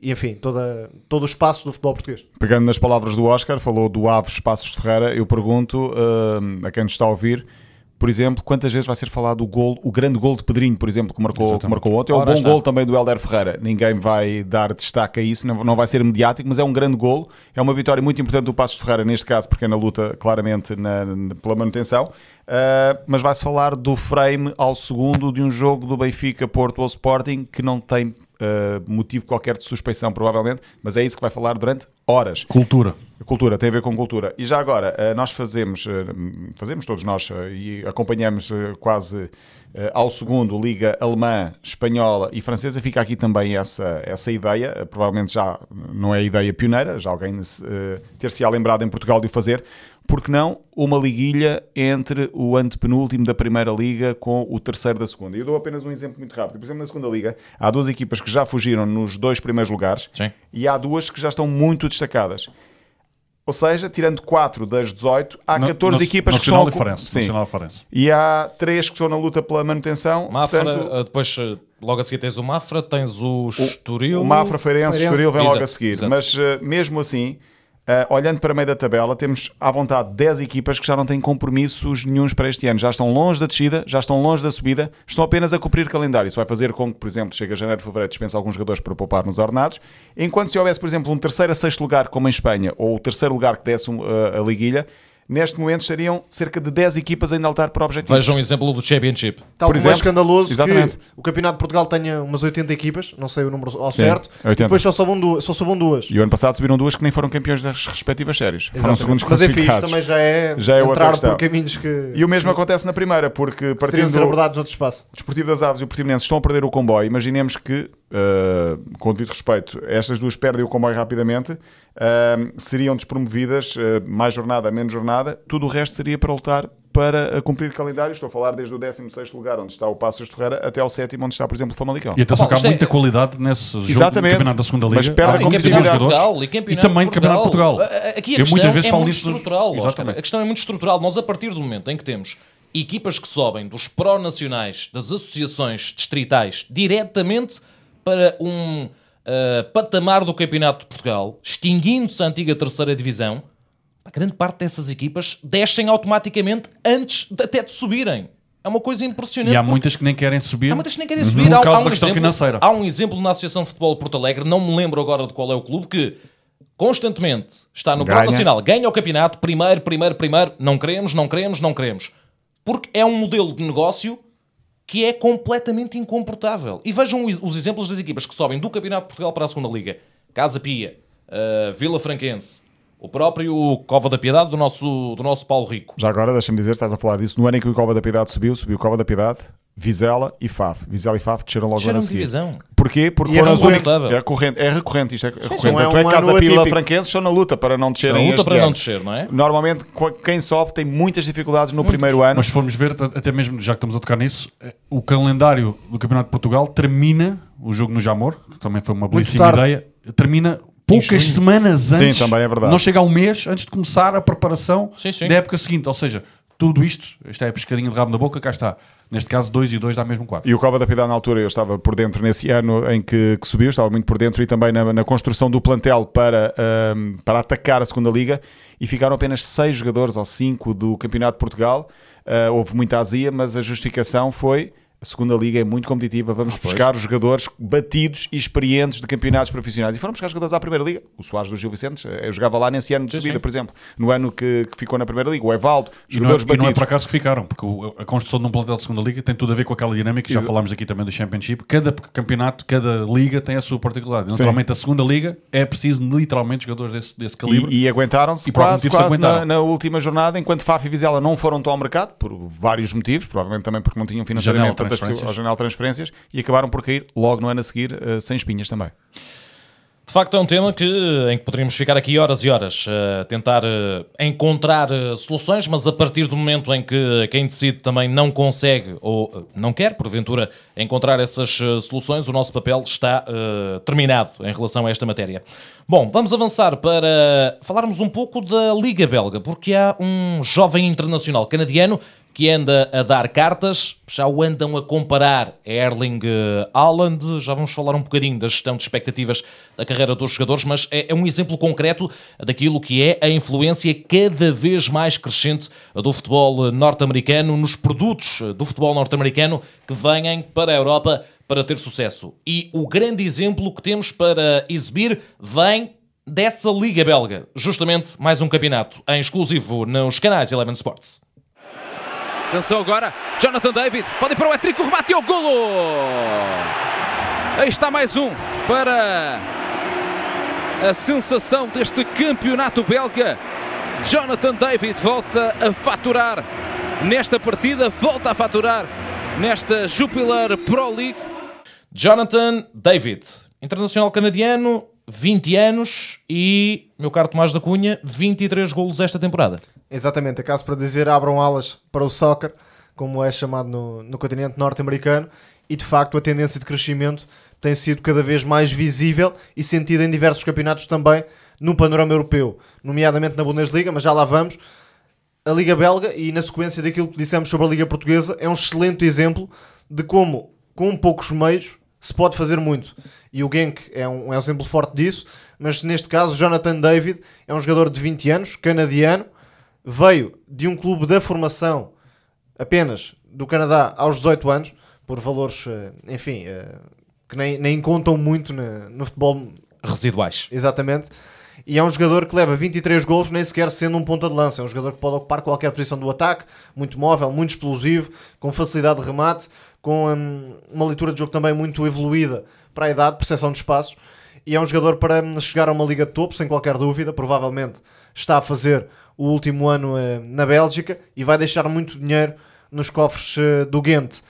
e, enfim, toda, todo o espaço do futebol português. Pegando nas palavras do Oscar, falou do Aves Passos de Ferreira, eu pergunto hum, a quem nos está a ouvir, por exemplo, quantas vezes vai ser falado o gol, o grande gol de Pedrinho, por exemplo, que marcou, que marcou ontem, ou o Ora bom está. gol também do Helder Ferreira. Ninguém vai dar destaque a isso, não, não vai ser mediático, mas é um grande gol, é uma vitória muito importante do Passos de Ferreira, neste caso, porque é na luta claramente na- na- pela manutenção. Uh, mas vai-se falar do frame ao segundo de um jogo do Benfica, Porto ou Sporting que não tem uh, motivo qualquer de suspeição, provavelmente, mas é isso que vai falar durante horas. Cultura. Cultura, tem a ver com cultura. E já agora, eh, nós fazemos, fazemos todos nós e acompanhamos quase ao segundo Liga Alemã, Espanhola e Francesa. Fica aqui também essa, essa ideia, provavelmente já não é ideia pioneira, já alguém ter-se-á lembrado em Portugal de o fazer. Porque não uma liguilha entre o antepenúltimo da Primeira Liga com o terceiro da Segunda? Eu dou apenas um exemplo muito rápido. Por exemplo, na Segunda Liga, há duas equipas que já fugiram nos dois primeiros lugares Sim. e há duas que já estão muito destacadas. Ou seja, tirando 4 das 18, há No- 14 no- equipas que e Farense. Sim. Nacional e. E há 3 que estão na luta pela manutenção. Mafra, portanto, uh, depois uh, logo a seguir tens o Mafra, tens o Estoril. o Mafra, Feirense, Feirense. Estoril vem Exato, logo a seguir. exato. Mas eh, mesmo assim, eh, olhando para meio da tabela, temos à vontade 10 equipas que já não têm compromissos nenhuns para este ano. Já estão longe da descida, já estão longe da subida, estão apenas a cumprir calendário. Isso vai fazer com que, por exemplo, chega janeiro, fevereiro, dispensa alguns jogadores para poupar nos ordenados. Enquanto se houvesse, por exemplo, um terceiro a sexto lugar, como em Espanha, ou o terceiro lugar que desse eh, a liguilha, neste momento estariam cerca de 10 equipas ainda a lutar por objetivos. Vejam um exemplo do Championship. Tal Por é exemplo, escandaloso exatamente. que o Campeonato de Portugal tenha umas 80 equipas, não sei o número ao Sim, certo, 80. depois só sobam duas. Só sobam duas. E o ano passado subiram duas que nem foram campeões das respectivas séries. Foram Exatamente. segundos Mas enfim, isto classificados. também já é, Já é outra entrar por caminhos que E o mesmo acontece na primeira, porque partindo ser do abordados noutro espaço. Desportivo das Aves e o Portimonense estão a perder o comboio. Imaginemos que, uh, com devido respeito, estas duas perdem o comboio rapidamente, uh, seriam despromovidas, uh, mais jornada, menos jornada, tudo o resto seria para lutar para cumprir calendário. Estou a falar desde o 16º lugar, onde está o Passos de Ferreira, até ao sétimo, onde está, por exemplo, o Famalicão. E atenção Ah, que há isto é- muita qualidade nesse jogo Exatamente. campeonato da segunda Liga. Mas perde Há a e competitividade. Portugal, e campeonato, E também de campeonato de Portugal. Aqui a Eu muitas vezes é falo muito nisso estrutural. Exatamente. A questão é muito estrutural. Nós, a partir do momento em que temos equipas que sobem dos pró-nacionais, das associações distritais, diretamente para um uh, patamar do Campeonato de Portugal, extinguindo-se a antiga terceira divisão, a grande parte dessas equipas descem automaticamente antes de, até de subirem. É uma coisa impressionante. E há porque- muitas que nem querem subir. Há muitas que nem querem subir. No Há, caso há um da questão exemplo, financeira. há um exemplo na Associação de Futebol de Porto Alegre, não me lembro agora de qual é o clube, que constantemente está no Ganha. Nacional, ganha o campeonato, primeiro, primeiro, primeiro, não queremos, não queremos, não queremos. Porque é um modelo de negócio que é completamente incomportável. E vejam os os exemplos das equipas que sobem do Campeonato de Portugal para a Segunda Liga. Casa Pia, uh, Vila Franquense, o próprio Cova da Piedade do nosso, do nosso Paulo Rico. Já agora, deixa-me dizer, estás a falar disso. No ano em que o Cova da Piedade subiu, subiu o Cova da Piedade, Vizela e Faf. Vizela e Faf desceram logo Desceram ano seguir. divisão. Porquê? Porque é foram as recorrente. únicas. É recorrente, é recorrente, isto é recorrente. não é Tanto é um que Casa Pila atípico. Franquenses estão na luta para não Estão descerem na luta para não descer, não é? Normalmente, qu- quem sobe tem muitas dificuldades no primeiro ano. Mas se formos ver, até mesmo já que estamos a tocar nisso, eh, o calendário do Campeonato de Portugal termina, o jogo no Jamor, que também foi uma belíssima ideia, termina poucas junho. semanas Sim, antes. também é verdade. Não chega a um mês antes de começar a preparação Sim, sim. da época seguinte. Ou seja, tudo isto, isto é a pescadinha de rabo na boca, cá está. Neste caso, 2 e 2 dá mesmo 4. E o Cova da Piedade, na altura, eu estava por dentro nesse ano em que, que subiu, estava muito por dentro e também na, na construção do plantel para, ahm, para atacar a segunda Liga e ficaram apenas seis jogadores ou cinco do Campeonato de Portugal. Ah, houve muita azia, mas a justificação foi. A segunda liga é muito competitiva. Vamos buscar os jogadores batidos e experientes de campeonatos profissionais. E foram buscar jogadores à primeira liga. O Soares do Gil Vicente, eh, eu jogava lá nesse ano de Sim, subida, sim. por exemplo. No ano que, que ficou na primeira liga. O Evaldo, E não, é, jogadores e não é batidos. por acaso que ficaram, porque o- a construção de um plantel de segunda liga tem tudo a ver com aquela dinâmica, já falámos aqui também do Championship. Cada campeonato, cada liga tem a sua particularidade. Naturalmente, a segunda liga é preciso literalmente jogadores desse, desse calibre. E, e aguentaram-se E quase, quase na, aguentaram. na última jornada, enquanto Faf e Vizela não foram tão ao mercado, por vários motivos, provavelmente também porque não tinham financeiramente Ao janela de transferências, e acabaram por cair logo no ano a seguir, eh, sem espinhas também. De facto, é um tema que, em que poderíamos ficar aqui horas e horas a tentar eh, encontrar eh, soluções, mas a partir do momento em que quem decide também não consegue ou eh, não quer, porventura, encontrar essas eh, soluções, o nosso papel está eh, terminado em relação a esta matéria. Bom, vamos avançar para falarmos um pouco da Liga Belga, porque há um jovem internacional canadiano que anda a dar cartas, já o andam a comparar a Erling eh, Haaland, já vamos falar um bocadinho da gestão de expectativas da carreira dos jogadores, mas é, é um exemplo concreto daquilo que é a influência cada vez mais crescente do futebol norte-americano, nos produtos do futebol norte-americano que vêm para a Europa para ter sucesso. E o grande exemplo que temos para exibir vem dessa Liga Belga, justamente mais um campeonato em exclusivo nos canais Eleven Sports. Atenção agora, Jonathan David, pode ir para o hat-trick, o remate o golo! Aí está mais um para a sensação deste campeonato belga. Jonathan David volta a faturar nesta partida, volta a faturar nesta Jupiler Pro League. Jonathan David, internacional canadiano, 20 anos e, meu caro Tomás da Cunha, 23 golos esta temporada. Exatamente, é caso para dizer abram alas para o soccer, como é chamado no, no continente norte-americano, e de facto a tendência de crescimento tem sido cada vez mais visível e sentida em diversos campeonatos também no panorama europeu, nomeadamente na Bundesliga, mas já lá vamos. A Liga Belga, e na sequência daquilo que dissemos sobre a Liga Portuguesa, é um excelente exemplo de como, com poucos meios, se pode fazer muito. E o Genk é um, é um exemplo forte disso, mas neste caso, Jonathan David é um jogador de 20 anos, canadiano, veio de um clube da formação apenas do Canadá aos 18 anos, por valores, eh, enfim, eh, que nem, nem contam muito no futebol Residuais. Exatamente. E é um jogador que leva 23 golos, nem sequer sendo um ponta de lança. É um jogador que pode ocupar qualquer posição do ataque, muito móvel, muito explosivo, com facilidade de remate, com hum, uma leitura de jogo também muito evoluída para a idade, percepção de espaços. E é um jogador para hum, chegar a uma liga de topo, sem qualquer dúvida. Provavelmente está a fazer o último ano eh, na Bélgica e vai deixar muito dinheiro nos cofres eh, do Ghent.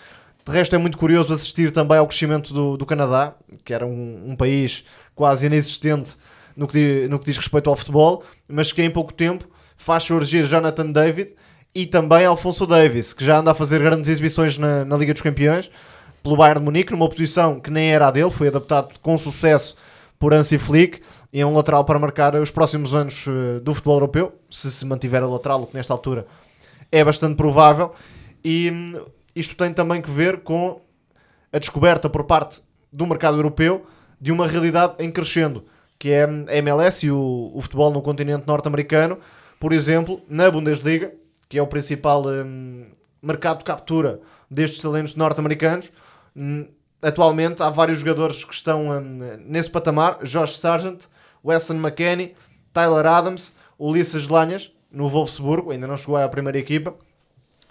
De resto, é muito curioso assistir também ao crescimento do, do Canadá, que era um, um país quase inexistente no que, no que diz respeito ao futebol, mas que em pouco tempo faz surgir Jonathan David e também Alfonso Davis, que já anda a fazer grandes exibições na, na Liga dos Campeões, pelo Bayern de Munique, numa posição que nem era a dele, foi adaptado com sucesso por Hansi Flick, e é um lateral para marcar os próximos anos eh, do futebol europeu, se se mantiver a lateral, o que nesta altura é bastante provável. E hum, isto tem também que ver com a descoberta por parte do mercado europeu de uma realidade em crescendo, que é hum, a MLS e o, o futebol no continente norte-americano. Por exemplo, na Bundesliga, que é o principal hum, mercado de captura destes talentos norte-americanos, atualmente há vários jogadores que estão nesse patamar: Josh Sargent, Wesson McKennie, Tyler Adams, Ulisses Lanhas, no Wolfsburgo, ainda não chegou à primeira equipa.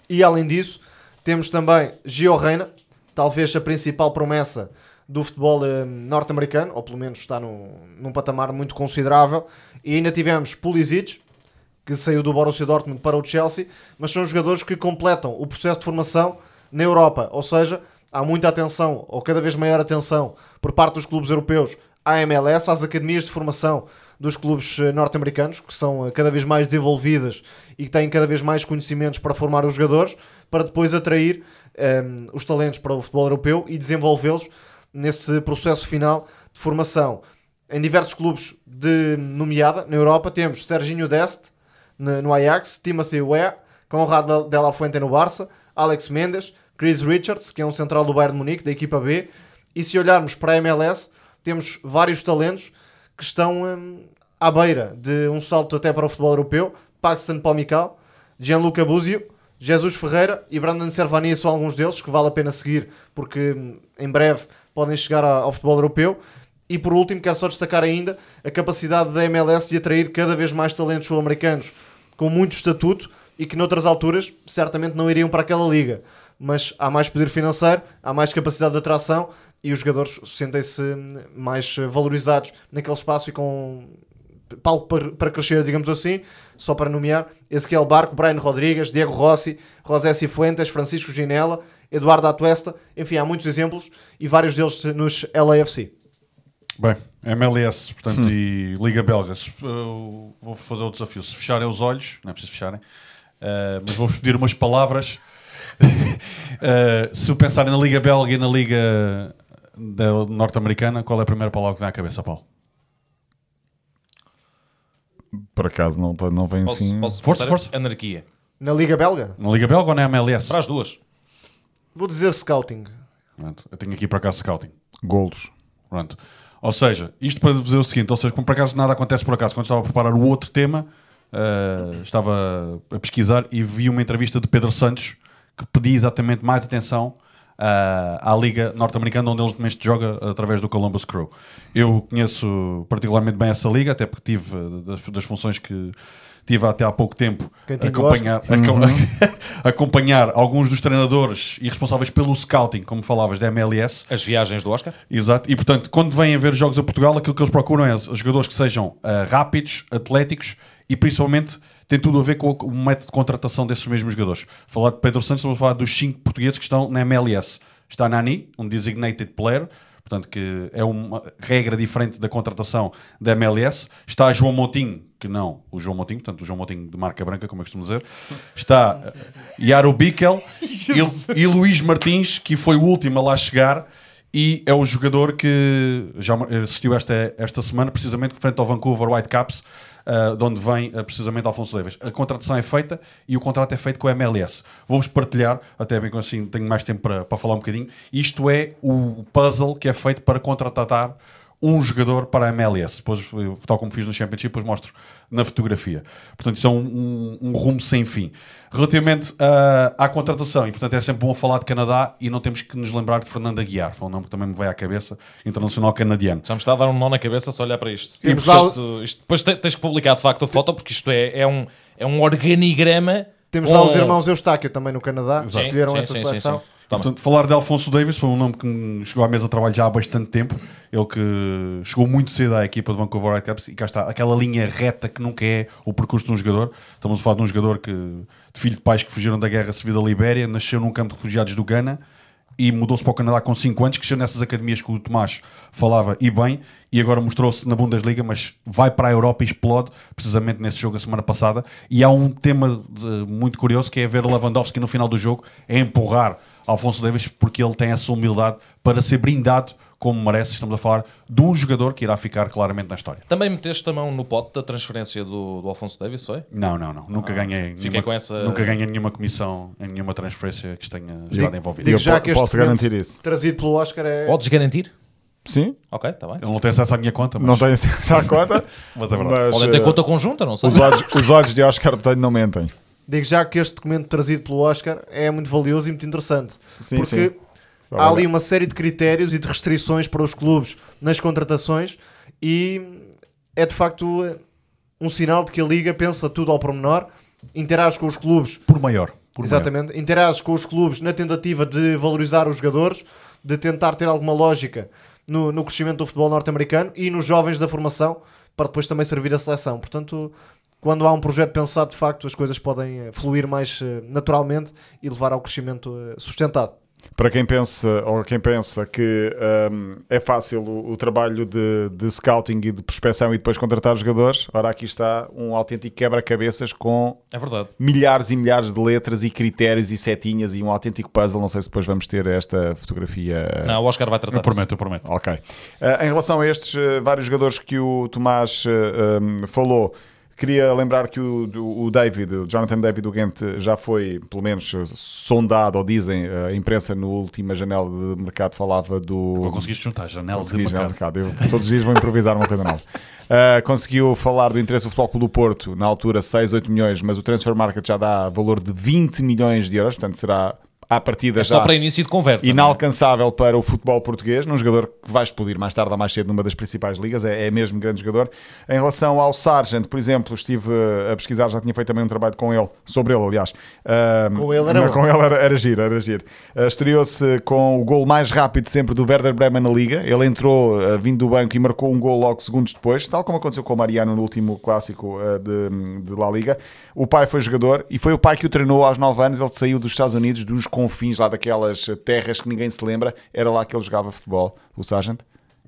E além disso, temos também Gio Reina, talvez a principal promessa do futebol eh, norte-americano, ou pelo menos está num, num patamar muito considerável. E ainda tivemos Pulisic, que saiu do Borussia Dortmund para o Chelsea, mas são jogadores que completam o processo de formação na Europa, ou seja, há muita atenção, ou cada vez maior atenção, por parte dos clubes europeus à MLS, às academias de formação dos clubes eh, norte-americanos, que são eh, cada vez mais desenvolvidas e que têm cada vez mais conhecimentos para formar os jogadores, para depois atrair ehm, os talentos para o futebol europeu e desenvolvê-los nesse processo final de formação. Em diversos clubes de nomeada na Europa temos Serginho Dest no Ajax, Timothy Weah, Conrad de la Fuente no Barça, Alex Mendes, Chris Richards, que é um central do Bayern de Munique, da equipa B. E se olharmos para a MLS, temos vários talentos que estão hum, à beira de um salto até para o futebol europeu. Paxton Pomical, Gianluca Buzio, Jesus Ferreira e Brandon Servania são alguns deles que vale a pena seguir porque hum, em breve podem chegar ao futebol europeu. E por último, quero só destacar ainda a capacidade da MLS de atrair cada vez mais talentos sul-americanos com muito estatuto e que noutras alturas certamente não iriam para aquela liga. Mas há mais poder financeiro, há mais capacidade de atração e os jogadores sentem-se hum, mais eh, valorizados naquele espaço e com palco para, para crescer, digamos assim, só para nomear Ezequiel Barco, Brian Rodrigues, Diego Rossi, José Cifuentes, Francisco Ginela, Eduardo Atuesta, enfim, há muitos exemplos e vários deles nos LAFC. Bem, MLS, portanto, e Liga Belga. Eu vou fazer o desafio. Se fecharem os olhos, não é preciso fecharem, eh, mas vou-vos pedir umas palavras. [LAUGHS] Eh, se pensarem na Liga Belga e na Liga da norte-americana, qual é a primeira palavra que vem à cabeça, Paulo? Por acaso não, não vem Posso, assim. posso Força, força. Anarquia. Na Liga Belga, Na Liga Belga ou na MLS? Para as duas. vou dizer scouting. Pronto, eu tenho aqui para cá scouting. Golos. Pronto. Ou seja, isto para dizer o seguinte, ou seja, como por acaso nada acontece por acaso, quando estava a preparar o outro tema, eh, estava a pesquisar e vi uma entrevista de Pedro Santos que pedia exatamente mais atenção ah, à Liga Norte-Americana, onde ele neste joga através do Columbus Crew. Eu conheço particularmente bem essa liga, até porque tive eh, das, das funções que tive até há pouco tempo do acompanhar, acom- [LAUGHS] acompanhar alguns dos treinadores e responsáveis pelo scouting, como falavas, da MLS. As viagens do Oscar. Exato, e portanto, quando vêm a ver jogos a Portugal, aquilo que eles procuram é jogadores que sejam ah, rápidos, atléticos e principalmente tem tudo a ver com o método de contratação desses mesmos jogadores. Falar de Pedro Santos, estamos a falar dos cinco portugueses que estão na MLS. Está Nani, um designated player, portanto, que é uma regra diferente da contratação da MLS. Está João Montinho, que não o João Montinho, portanto, o João Montinho de marca branca, como eu costumo dizer. Está ah, Yaro Bikel e, e Luís Martins, que foi o último a lá chegar e é o jogador que já assistiu esta, esta semana, precisamente frente ao Vancouver Whitecaps, uh, de onde vem uh, precisamente Alfonso Davis. A contratação é feita e o contrato é feito com a MLS. Vou-vos partilhar, até bem assim tenho mais tempo para, para falar um bocadinho. Isto é o puzzle que é feito para contratar um jogador para a MLS. Depois, tal como fiz no Championship, depois mostro na fotografia. Portanto, isso é um, um, um rumo sem fim. Relativamente uh, à contratação, e portanto é sempre bom falar de Canadá e não temos que nos lembrar de Fernando Aguiar, foi um nome que também me veio à cabeça, internacional canadiano. Já me está a dar um nó na cabeça só olhar para isto. Temos E, portanto, isto- depois te- tens que publicar de facto a foto, porque isto é, é, um, é um organigrama. Temos lá os irmãos Eustáquio também no Canadá, Sim, escolheram sim, essa sim, sim, seleção. sim. Tá. Portanto, falar de Alfonso Davis foi um nome que chegou à mesa de trabalho já há bastante tempo. Ele que chegou muito cedo à equipa de Vancouver Whitecaps e cá está, aquela linha reta que nunca é o percurso de um jogador. Estamos a falar de um jogador que, de filho de pais que fugiram da guerra civil da Libéria, nasceu num campo de refugiados do Ghana e mudou-se para o Canadá com 5 anos, cresceu nessas academias que o Tomás falava e bem, e agora mostrou-se na Bundesliga, mas vai para a Europa e explode, precisamente nesse jogo a semana passada. E há um tema eh, muito curioso que é ver Lewandowski no final do jogo a empurrar Alfonso Davis porque ele tem essa humildade para ser brindado como merece. Estamos a falar de um jogador que irá ficar claramente na história. Também meteste a mão no pote da transferência do, do Alfonso Davis, foi? Não, não, não. Nunca ganhei fiquei nenhuma, com essa- nunca ganhei nenhuma comissão em nenhuma transferência que tenha estado envolvido. Digo Eu já que este posso garantir isso. trazido pelo Oscar é... Podes garantir? Sim, Ok, está bem. Ele não tem acesso à minha conta, mas, não tenho acesso à conta, [LAUGHS] mas é verdade. mas Podem ter eh, conta conjunta, não sei. os, olhos, os olhos de Oscar Botelho não mentem. Digo já que este documento trazido pelo Oscar é muito valioso e muito interessante. Sim, porque sim. Há ali uma série de critérios e de restrições para os clubes nas contratações e é de facto um sinal de que a Liga pensa tudo ao pormenor, interage com os clubes Por maior. Por Exatamente. Interage com os clubes na tentativa de valorizar os jogadores, de tentar ter alguma lógica no, no crescimento do futebol norte-americano e nos jovens da formação, para depois também servir a seleção. Portanto, quando há um projeto pensado, de facto, as coisas podem eh, fluir mais eh, naturalmente e levar ao crescimento eh, sustentado. Para quem pensa, ou quem pensa que hum, é fácil o, o trabalho de, de scouting e de prospecção e depois contratar jogadores, ora aqui está um autêntico quebra-cabeças com É verdade. milhares e milhares de letras e critérios e setinhas e um autêntico puzzle. Não sei se depois vamos ter esta fotografia. Não, o Oscar vai tratar Eu prometo, eu prometo. Ok. Eh, em relação a estes eh, vários jogadores que o Tomás eh, um, falou, queria lembrar que o, o David, o Jonathan David do Ghent, já foi, pelo menos, sondado, ou dizem, a imprensa na última janela de mercado falava do. Vou conseguir juntar janelas de Consegui já, mercado. mercado. Eu, todos os dias vou improvisar uma coisa nova. Uh, [LAUGHS] conseguiu falar do interesse do Futebol Clube do Porto, na altura 6, 8 milhões, mas o Transfer Market já dá valor de 20 milhões de euros, portanto será à partida É já só para início de conversa. é? inalcançável para o futebol português, num jogador que vai explodir mais tarde ou mais cedo numa das principais ligas, é, é mesmo grande jogador. Em relação ao Sargent, por exemplo, estive uh, a pesquisar, já tinha feito também um trabalho com ele, sobre ele, aliás. Uh, Com ele era bom. com ele era, era giro, era giro. Uh, Estreou-se com o gol mais rápido sempre do Werder Bremen na Liga. Ele entrou uh, vindo do banco e marcou um gol logo segundos depois, tal como aconteceu com o Mariano no último clássico uh, de, de La Liga. O pai foi jogador e foi o pai que o treinou aos 9 anos. Ele saiu dos Estados Unidos, dos confins lá daquelas terras que ninguém se lembra. Era lá que ele jogava futebol, o Sargent.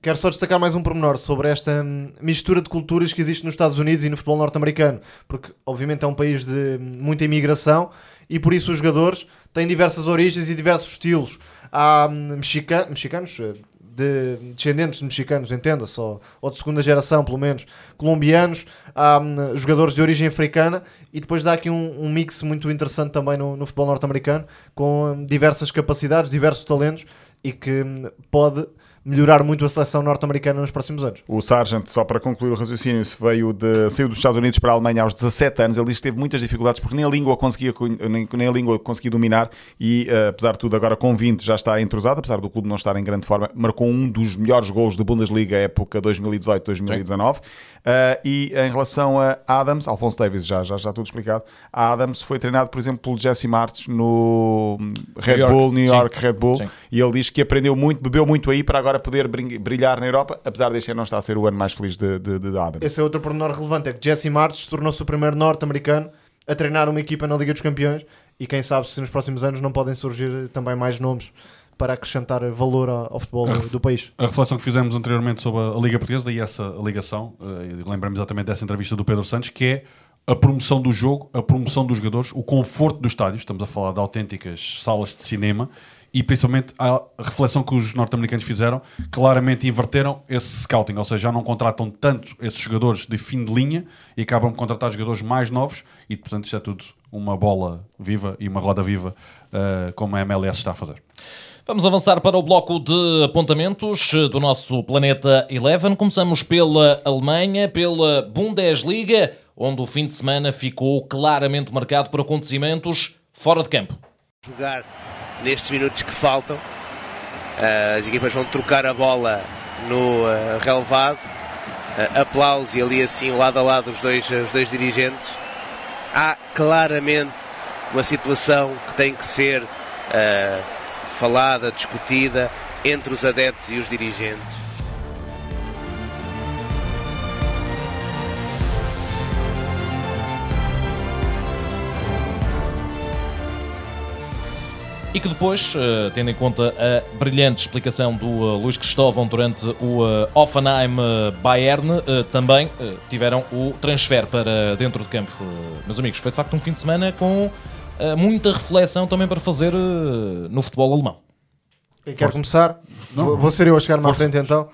Quero só destacar mais um pormenor sobre esta hum, mistura de culturas que existe nos Estados Unidos e no futebol norte-americano, porque obviamente é um país de hum, muita imigração e por isso os jogadores têm diversas origens e diversos estilos. Há hum, mexica- mexicanos, eh, de descendentes de mexicanos, entenda-se, ou, ou de segunda geração pelo menos, colombianos, há hum, jogadores de origem africana e depois dá aqui um, um mix muito interessante também no, no futebol norte-americano, com hum, diversas capacidades, diversos talentos e que hum, pode melhorar muito a seleção norte-americana nos próximos anos. O Sargent, só para concluir o raciocínio, veio de, saiu dos Estados Unidos para a Alemanha aos 17 anos. Ele disse que teve muitas dificuldades porque nem a língua conseguia, nem, nem a língua conseguia dominar e, eh, apesar de tudo, agora com 20 já está entrosado, apesar do clube não estar em grande forma, marcou um dos melhores gols da Bundesliga época 2018-2019. Eh, e em relação a Adams, Alfonso Davis, já, já está tudo explicado. A Adams foi treinado, por exemplo, pelo Jesse Martins no Red York, Bull, New sim. York Red Bull. Sim. E ele diz que aprendeu muito, bebeu muito aí para agora poder brin- brilhar na Europa, apesar deste ano não estar a ser o ano mais feliz de, de, de Adams. Esse é outro pormenor relevante, é que Jesse Martins tornou-se o primeiro norte-americano a treinar uma equipa na Liga dos Campeões e quem sabe se nos próximos anos não podem surgir também mais nomes para acrescentar valor ao, futebol do, do país. A reflexão que fizemos anteriormente sobre a Liga Portuguesa, daí essa ligação, eh, lembramos exatamente dessa entrevista do Pedro Santos, que é a promoção do jogo, a promoção dos jogadores, o conforto do estádio, estamos a falar de autênticas salas de cinema, e principalmente a reflexão que os norte-americanos fizeram, claramente inverteram esse scouting, ou seja, já não contratam tanto esses jogadores de fim de linha e acabam por contratar jogadores mais novos, e portanto isto é tudo uma bola viva e uma roda viva, eh, como a MLS está a fazer. Vamos avançar para o bloco de apontamentos do nosso Planeta Eleven. Começamos pela Alemanha, pela Bundesliga, onde o fim de semana ficou claramente marcado por acontecimentos fora de campo. jogar nestes minutos que faltam. Ah, As equipas vão trocar a bola no ah, relevado. Ah, Aplausos e ali assim lado a lado os dois, os dois dirigentes. Há claramente uma situação que tem que ser ah, falada, discutida entre os adeptos e os dirigentes. E que depois, eh, tendo em conta a brilhante explicação do eh, Luís Cristóvão durante o eh, Offenheim Bayern, eh, também tiveram o transfer para dentro de campo. Meus amigos, foi de facto um fim de semana com muita reflexão também para fazer no futebol alemão. Quem quer começar? Vou, vou ser eu a chegar-me à frente então.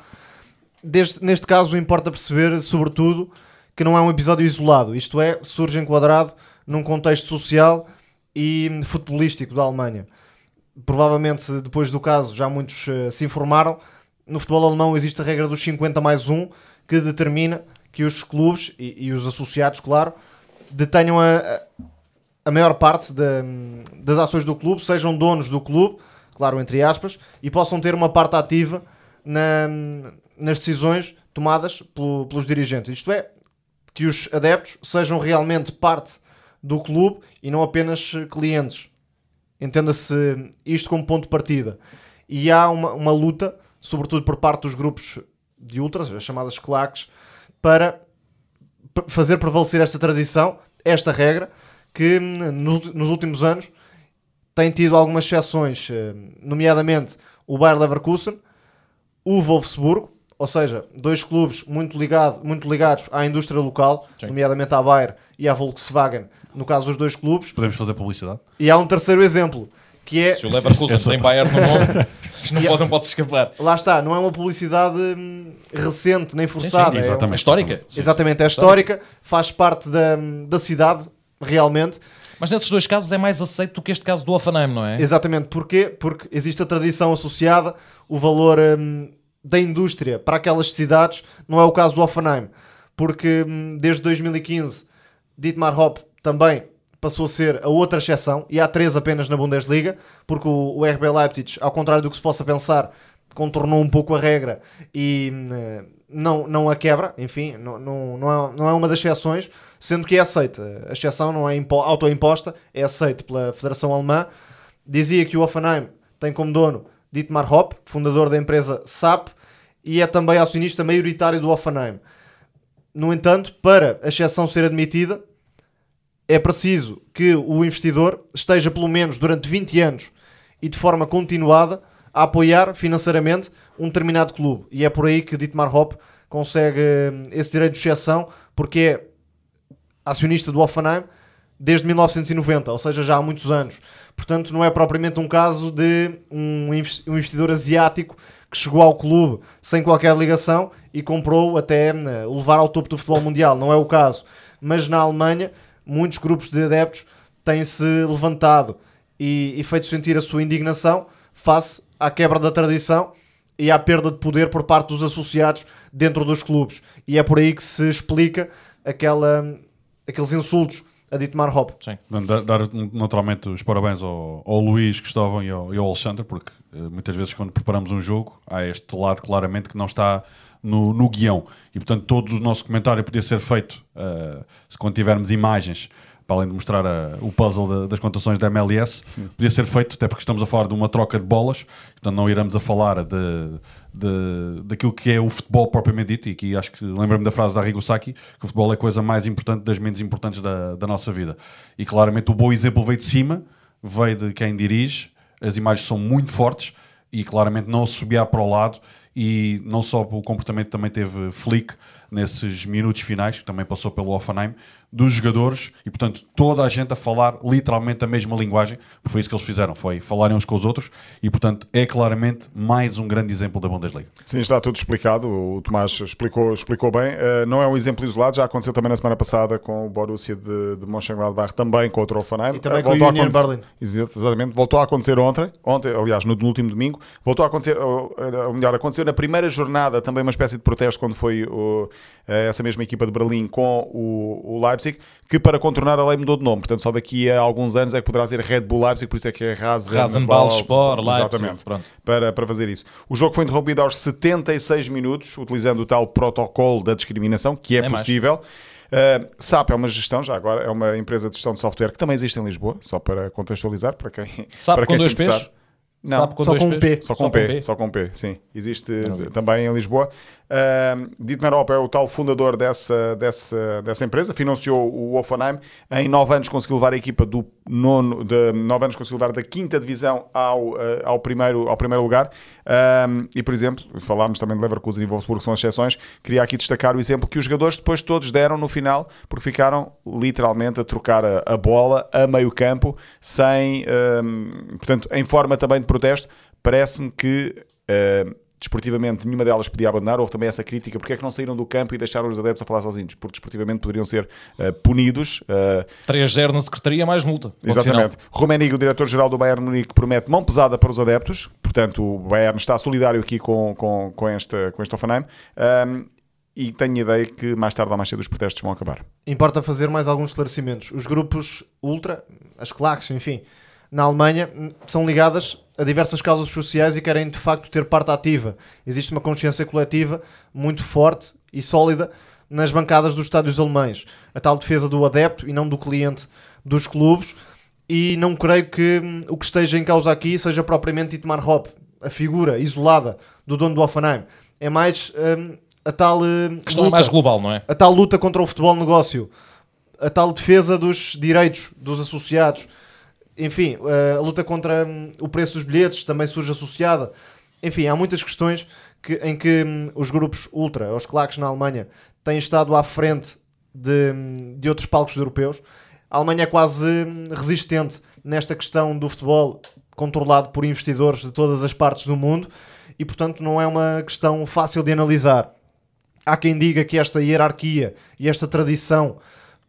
Desde- neste caso, importa perceber, sobretudo, que não é um episódio isolado. Isto é, surge enquadrado num contexto social e futebolístico da Alemanha. Provavelmente, depois do caso, já muitos eh, se informaram. No futebol alemão existe a regra dos 50 mais 1, que determina que os clubes e, e os associados, claro, detenham a, a- maior parte da- das ações do clube, sejam donos do clube, claro, entre aspas, e possam ter uma parte ativa na- nas decisões tomadas pelo- pelos dirigentes. Isto é, que os adeptos sejam realmente parte do clube e não apenas eh, clientes. Entenda-se isto como ponto de partida. e há uma, uma luta, sobretudo por parte dos grupos de ultras, as chamadas claques, para fazer prevalecer esta tradição, esta regra, que hum, nos, nos últimos anos tem tido algumas exceções, eh, nomeadamente o Bayer Leverkusen, o Wolfsburgo, ou seja, dois clubes muito, ligado, muito ligados à indústria local, Sim. nomeadamente à Bayer e à Volkswagen, no caso dos dois clubes. Podemos fazer publicidade? E há um terceiro exemplo, que é, Se o Leverkusen [LAUGHS] tem Bayern no nome, [LAUGHS] [LAUGHS] não pode, não pode escapar. lá está, não é uma publicidade hum, recente nem forçada, é um- exatamente. É histórica. exatamente, é histórica, faz parte da, da cidade, realmente, Mas nesses dois casos é mais aceito do que este caso do Offenheim, não é? Exatamente, porquê? Porque existe a tradição associada, o valor hum, da indústria para aquelas cidades, não é o caso do Offenheim, porque hum, desde 2015 Dietmar Hopp também passou a ser a outra exceção, e há três apenas na Bundesliga, porque o, o RB Leipzig, ao contrário do que se possa pensar, contornou um pouco a regra e hum, eh, não, não a quebra, enfim, não, não, não, é, não é uma das exceções, sendo que é aceita. A exceção não é impo- autoimposta, é aceita pela Federação Alemã. Dizia que o Offenheim tem como dono Dietmar Hopp, fundador da empresa SAP, e é também acionista maioritário do Offenheim. No entanto, para a exceção ser admitida, é preciso que o investidor esteja pelo menos durante 20 anos e de forma continuada a apoiar financeiramente um determinado clube. E é por aí que Dietmar Hopp consegue hum, esse direito de exceção, porque é acionista do Offenheim desde 1990, ou seja, já há muitos anos. Portanto, não é propriamente um caso de um investi- investidor asiático que chegou ao clube sem qualquer ligação e comprou até eh, o levar ao topo do futebol mundial. Não é o caso. Mas na Alemanha, muitos grupos de adeptos têm-se levantado e, e feito sentir a sua indignação face à quebra da tradição e à perda de poder por parte dos associados dentro dos clubes. E é por aí que se explica aquela, aqueles insultos a Dietmar Hopp. Portanto, Dar, dar, naturalmente os parabéns ao, ao Luís, Cristóvão e ao, e ao Alexandre, porque eh, muitas vezes quando preparamos um jogo há este lado claramente que não está no, no guião. E portanto todo o nosso comentário podia ser feito se quando tivermos imagens, para além de mostrar a- o puzzle da- das contações da MLS, podia ser feito, até porque estamos a falar de uma troca de bolas, portanto não iremos a falar de, de, daquilo que é o futebol propriamente dito, e aqui acho que lembro-me da frase da Arrigo Sacchi, que o futebol é a coisa mais importante das menos importantes da, da nossa vida. E claramente o bom exemplo veio de cima, veio de quem dirige, as imagens são muito fortes e claramente não assobiar para o lado e não só o comportamento também teve flick nesses minutos finais, que também passou pelo Offenheim, dos jogadores e, portanto, toda a gente a falar literalmente a mesma linguagem, porque foi isso que eles fizeram, foi falarem uns com os outros e, portanto, é claramente mais um grande exemplo da Bundesliga. Sim, está tudo explicado. O Tomás explicou, explicou bem. Uh, não é um exemplo isolado, já aconteceu também na semana passada com o Borussia de, de Mönchengladbach, também contra o Offenheim. E também Uh, com o Union Berlin. Exatamente. Voltou a acontecer ontem, ontem, aliás, no, no último domingo. Voltou a acontecer, ou, ou melhor, aconteceu na primeira jornada também uma espécie de protesto quando foi o, eh, essa mesma equipa de Berlim com o, o Leipzig, que para contornar a lei mudou de nome. Portanto, só daqui a alguns anos é que poderá ser Red Bull Leipzig, por isso é que é Rasen, Rasenball Sport, Leipzig, Exatamente pronto. para, para fazer isso. O jogo foi interrompido aos 76 minutos, utilizando o tal protocolo da discriminação, que é, É mais. possível. Uh, SAP é uma gestão, já agora, é uma empresa de gestão de software que também existe em Lisboa, só para contextualizar, para quem, [LAUGHS] Sabe para com quem dois se P's? Não, com só dois com um P's? P. só com, P, só com P, sim. Existe também em Lisboa. Uh, Dietmar é o tal fundador dessa, dessa, dessa empresa, financiou o Offenheim. Em nove anos conseguiu levar a equipa do nono, de nove anos conseguiu levar da quinta divisão ao, uh, ao, primeiro, ao primeiro lugar. E, por exemplo, falámos também de Leverkusen e Wolfsburg, que são as exceções. Queria aqui destacar o exemplo que os jogadores depois todos deram no final, porque ficaram literalmente a trocar a, a bola a meio campo, sem, portanto, em forma também de protesto. Parece-me que uh, desportivamente nenhuma delas podia abandonar. Houve também essa crítica: porque é que não saíram do campo e deixaram os adeptos a falar sozinhos? Porque desportivamente poderiam ser uh, punidos. Uh, 3-0 na secretaria, mais multa. Exatamente. Rummenigge, o diretor-geral do Bayern Munique, promete mão pesada para os adeptos. Portanto, o Bayern está solidário aqui com, com, com, esta, com este Offenheim. Um, e tenho a ideia que mais tarde ou mais cedo os protestos vão acabar. Importa fazer mais alguns esclarecimentos. Os grupos ultra, as claques, enfim, na Alemanha são ligadas a diversas causas sociais e querem de facto ter parte ativa. Existe uma consciência coletiva muito forte e sólida nas bancadas dos estádios alemães. A tal defesa do adepto e não do cliente dos clubes. E não creio que hum, o que esteja em causa aqui seja propriamente Dietmar Hopp. a figura isolada do dono do Offenheim. É mais hum, a tal hum, questão é luta, mais global, não é? a tal luta contra o futebol negócio, a tal defesa dos direitos dos associados, enfim, eh, a luta contra hum, o preço dos bilhetes também surge associada. Enfim, há muitas questões que- em que hum, os grupos ultra, os claques na Alemanha, têm estado à frente de, hum, de outros palcos europeus. A Alemanha é quase resistente nesta questão do futebol controlado por investidores de todas as partes do mundo e, portanto, não é uma questão fácil de analisar. Há quem diga que esta hierarquia e esta tradição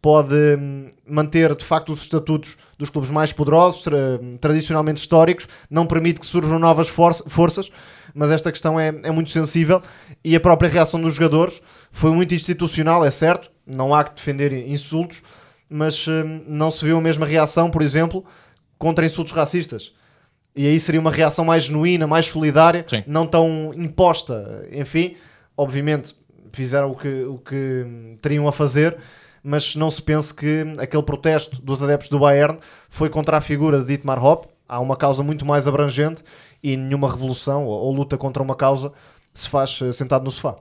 pode hum, manter de facto os estatutos dos clubes mais poderosos, tra- tradicionalmente históricos, não permite que surjam novas for- forças, mas esta questão é, é muito sensível e a própria reação dos jogadores foi muito institucional, é certo, não há que defender insultos, mas hum, não se viu a mesma reação, por exemplo, contra insultos racistas. E aí seria uma reação mais genuína, mais solidária, Sim. não tão imposta. Enfim, obviamente fizeram o que, o que hum, teriam a fazer, mas não se pense que aquele protesto dos adeptos do Bayern foi contra a figura de Dietmar Hopp. Há uma causa muito mais abrangente e nenhuma revolução ou, ou luta contra uma causa se faz eh, sentado no sofá.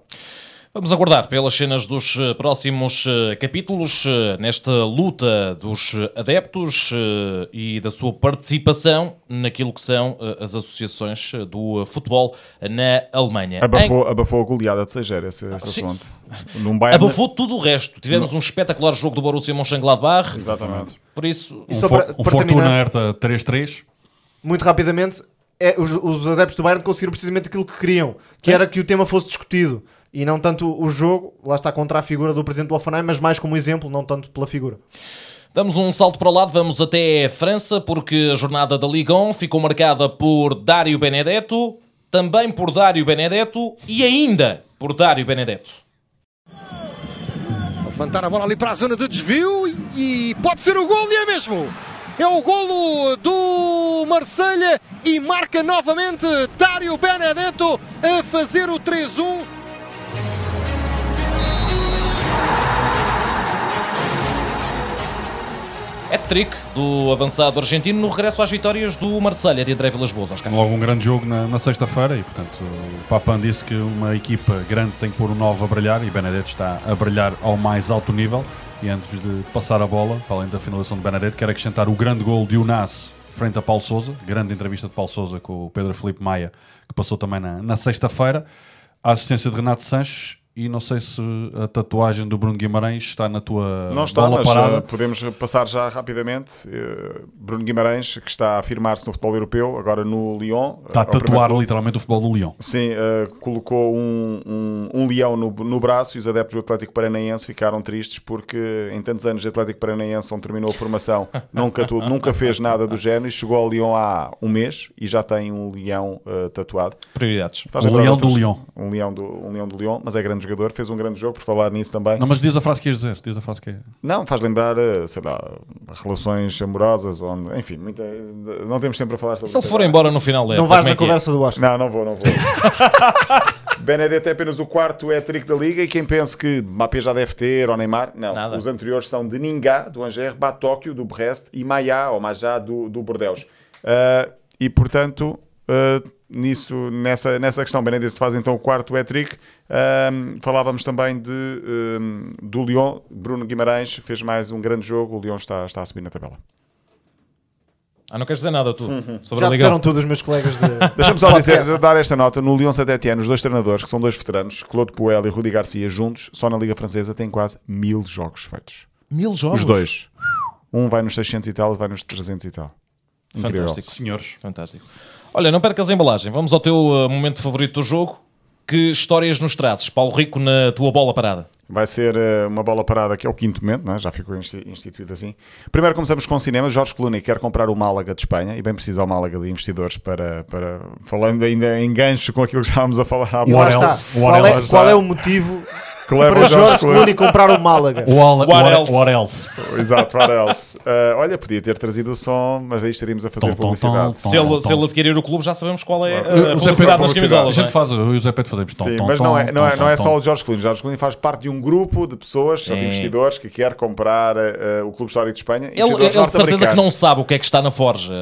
Vamos aguardar pelas cenas dos eh, próximos eh, capítulos eh, nesta luta dos adeptos e da sua participação naquilo que são as associações do futebol na Alemanha. Em- Abafou, abafou a goleada de 6-0 esse, esse sim. assunto. Num Bayern... Abafou tudo o resto. Tivemos um espetacular jogo do Borussia Mönchengladbach. Exatamente. Por isso, E Um, for, para- um para Fortuna terminar- Herta 3-3. muito rapidamente, é, os, os adeptos do Bayern conseguiram precisamente aquilo que queriam, que era que o tema fosse discutido. E não tanto o jogo, lá está contra a figura do presidente do Offenheim, mas mais como exemplo, não tanto pela figura. Damos um salto para o lado, vamos até França, porque a jornada da Ligue 1 ficou marcada por Dário Benedetto, também por Dário Benedetto e ainda por Dário Benedetto. levantar a bola ali para a zona de desvio e, e pode ser o gol e é mesmo. É o golo do Marselha e marca novamente Dário Benedetto a fazer o 3-1. Hat-trick do avançado argentino no regresso às vitórias do Marselha de André Vilas-Boas, Oscar. Logo um grande jogo na, na sexta-feira e, portanto, o Papan disse que uma equipa grande tem que pôr o 9 a brilhar e Benedetto está a brilhar ao mais alto nível. E antes de passar a bola, para além da finalização de Benedetto, quero acrescentar o grande gol de Unas frente a Paulo Sousa, grande entrevista de Paulo Sousa com o Pedro Felipe Maia, que passou também na, na sexta-feira. A assistência de Renato Sanches e não sei se a tatuagem do Bruno Guimarães está na tua Não está, bola mas parada. eh, podemos passar já rapidamente. Eh, Bruno Guimarães, que está a afirmar-se no futebol europeu, agora no Lyon. Está a eh, ao primeiro tatuar clube. literalmente o futebol do Lyon. Sim, eh, colocou um, um, um leão no, no braço e os adeptos do Atlético Paranaense ficaram tristes porque em tantos anos de Atlético Paranaense, onde terminou a formação, [LAUGHS] nunca, tu- nunca fez nada do género e chegou ao Lyon há um mês e já tem um leão eh, tatuado. Prioridades. Faz Um leão do Lyon. Um leão do, um leão do Lyon, mas é grande jogador, fez um grande jogo por falar nisso também. Não, mas diz a frase que ias dizer. Diz a frase que é. Não, faz lembrar, eh, sei lá, relações amorosas, onde, enfim, muita, não temos tempo para falar sobre Se ele for agora. embora no final da não vais na é é? conversa do Oscar. Não, não vou, não vou. [LAUGHS] Benedetto é apenas o quarto hat-trick da Liga e quem pensa que Mbappé já deve ter ou Neymar, não. Nada. Os anteriores são de Ningá, do Angers, Batóquio, do Brest e Maia, ou Majá, do, do Bordeaux. Ah, e, portanto, ah, nisso, nessa, nessa questão, Benedetto faz então o quarto hat-trick. Ah, falávamos também de, ah, do Lyon, Bruno Guimarães fez mais um grande jogo, o Lyon está, está a subir na tabela. Ah, não queres dizer nada tu sobre Já a Liga? disseram tudo os meus colegas de. [LAUGHS] Deixa-me só [LAUGHS] dizer, dar esta nota. No Lyon Saint-Etienne, os dois treinadores, que são dois veteranos, Claude Puel e Rudi Garcia, juntos, só na Liga Francesa, têm quase mil jogos feitos. Mil jogos. Os dois. Um vai nos 600 e tal, vai nos 300 e tal. Incrível. Fantástico. Senhores. Fantástico. Olha, não percas a embalagem. Vamos ao teu uh, momento favorito do jogo. Que histórias nos trazes, Paulo Rico, na tua bola parada? Vai ser eh, uma bola parada que é o quinto momento, não é? já ficou insti- instituído assim. Primeiro começamos com o cinema. Jorge Clooney quer comprar o Málaga de Espanha e bem precisa o Málaga de investidores para, para falando ainda em gancho com aquilo que estávamos a falar há else? Qual é, else? qual é o motivo Que leva para o Jorge Clooney. Comprar o Málaga? What, What else? what else? [LAUGHS] Exato, what else? Uh, olha, podia ter trazido o som, mas aí estaríamos a fazer Tom, tom, publicidade. tom, Se ele, tom, se ele tom. adquirir o clube, já sabemos qual é a O Pedro publicidade nas. A camisolas. não gente é? faz, eu e o Zé Pedro fazemos tom, Sim, tom, mas tom, não é, não é, tom, não é tom, só tom. o Jorge Clooney. Jorge Clooney faz parte de um grupo de pessoas, de Sim. investidores, que quer comprar uh, o Clube Histórico de Espanha. Ele, ele de certeza que não sabe o que é que está na forja.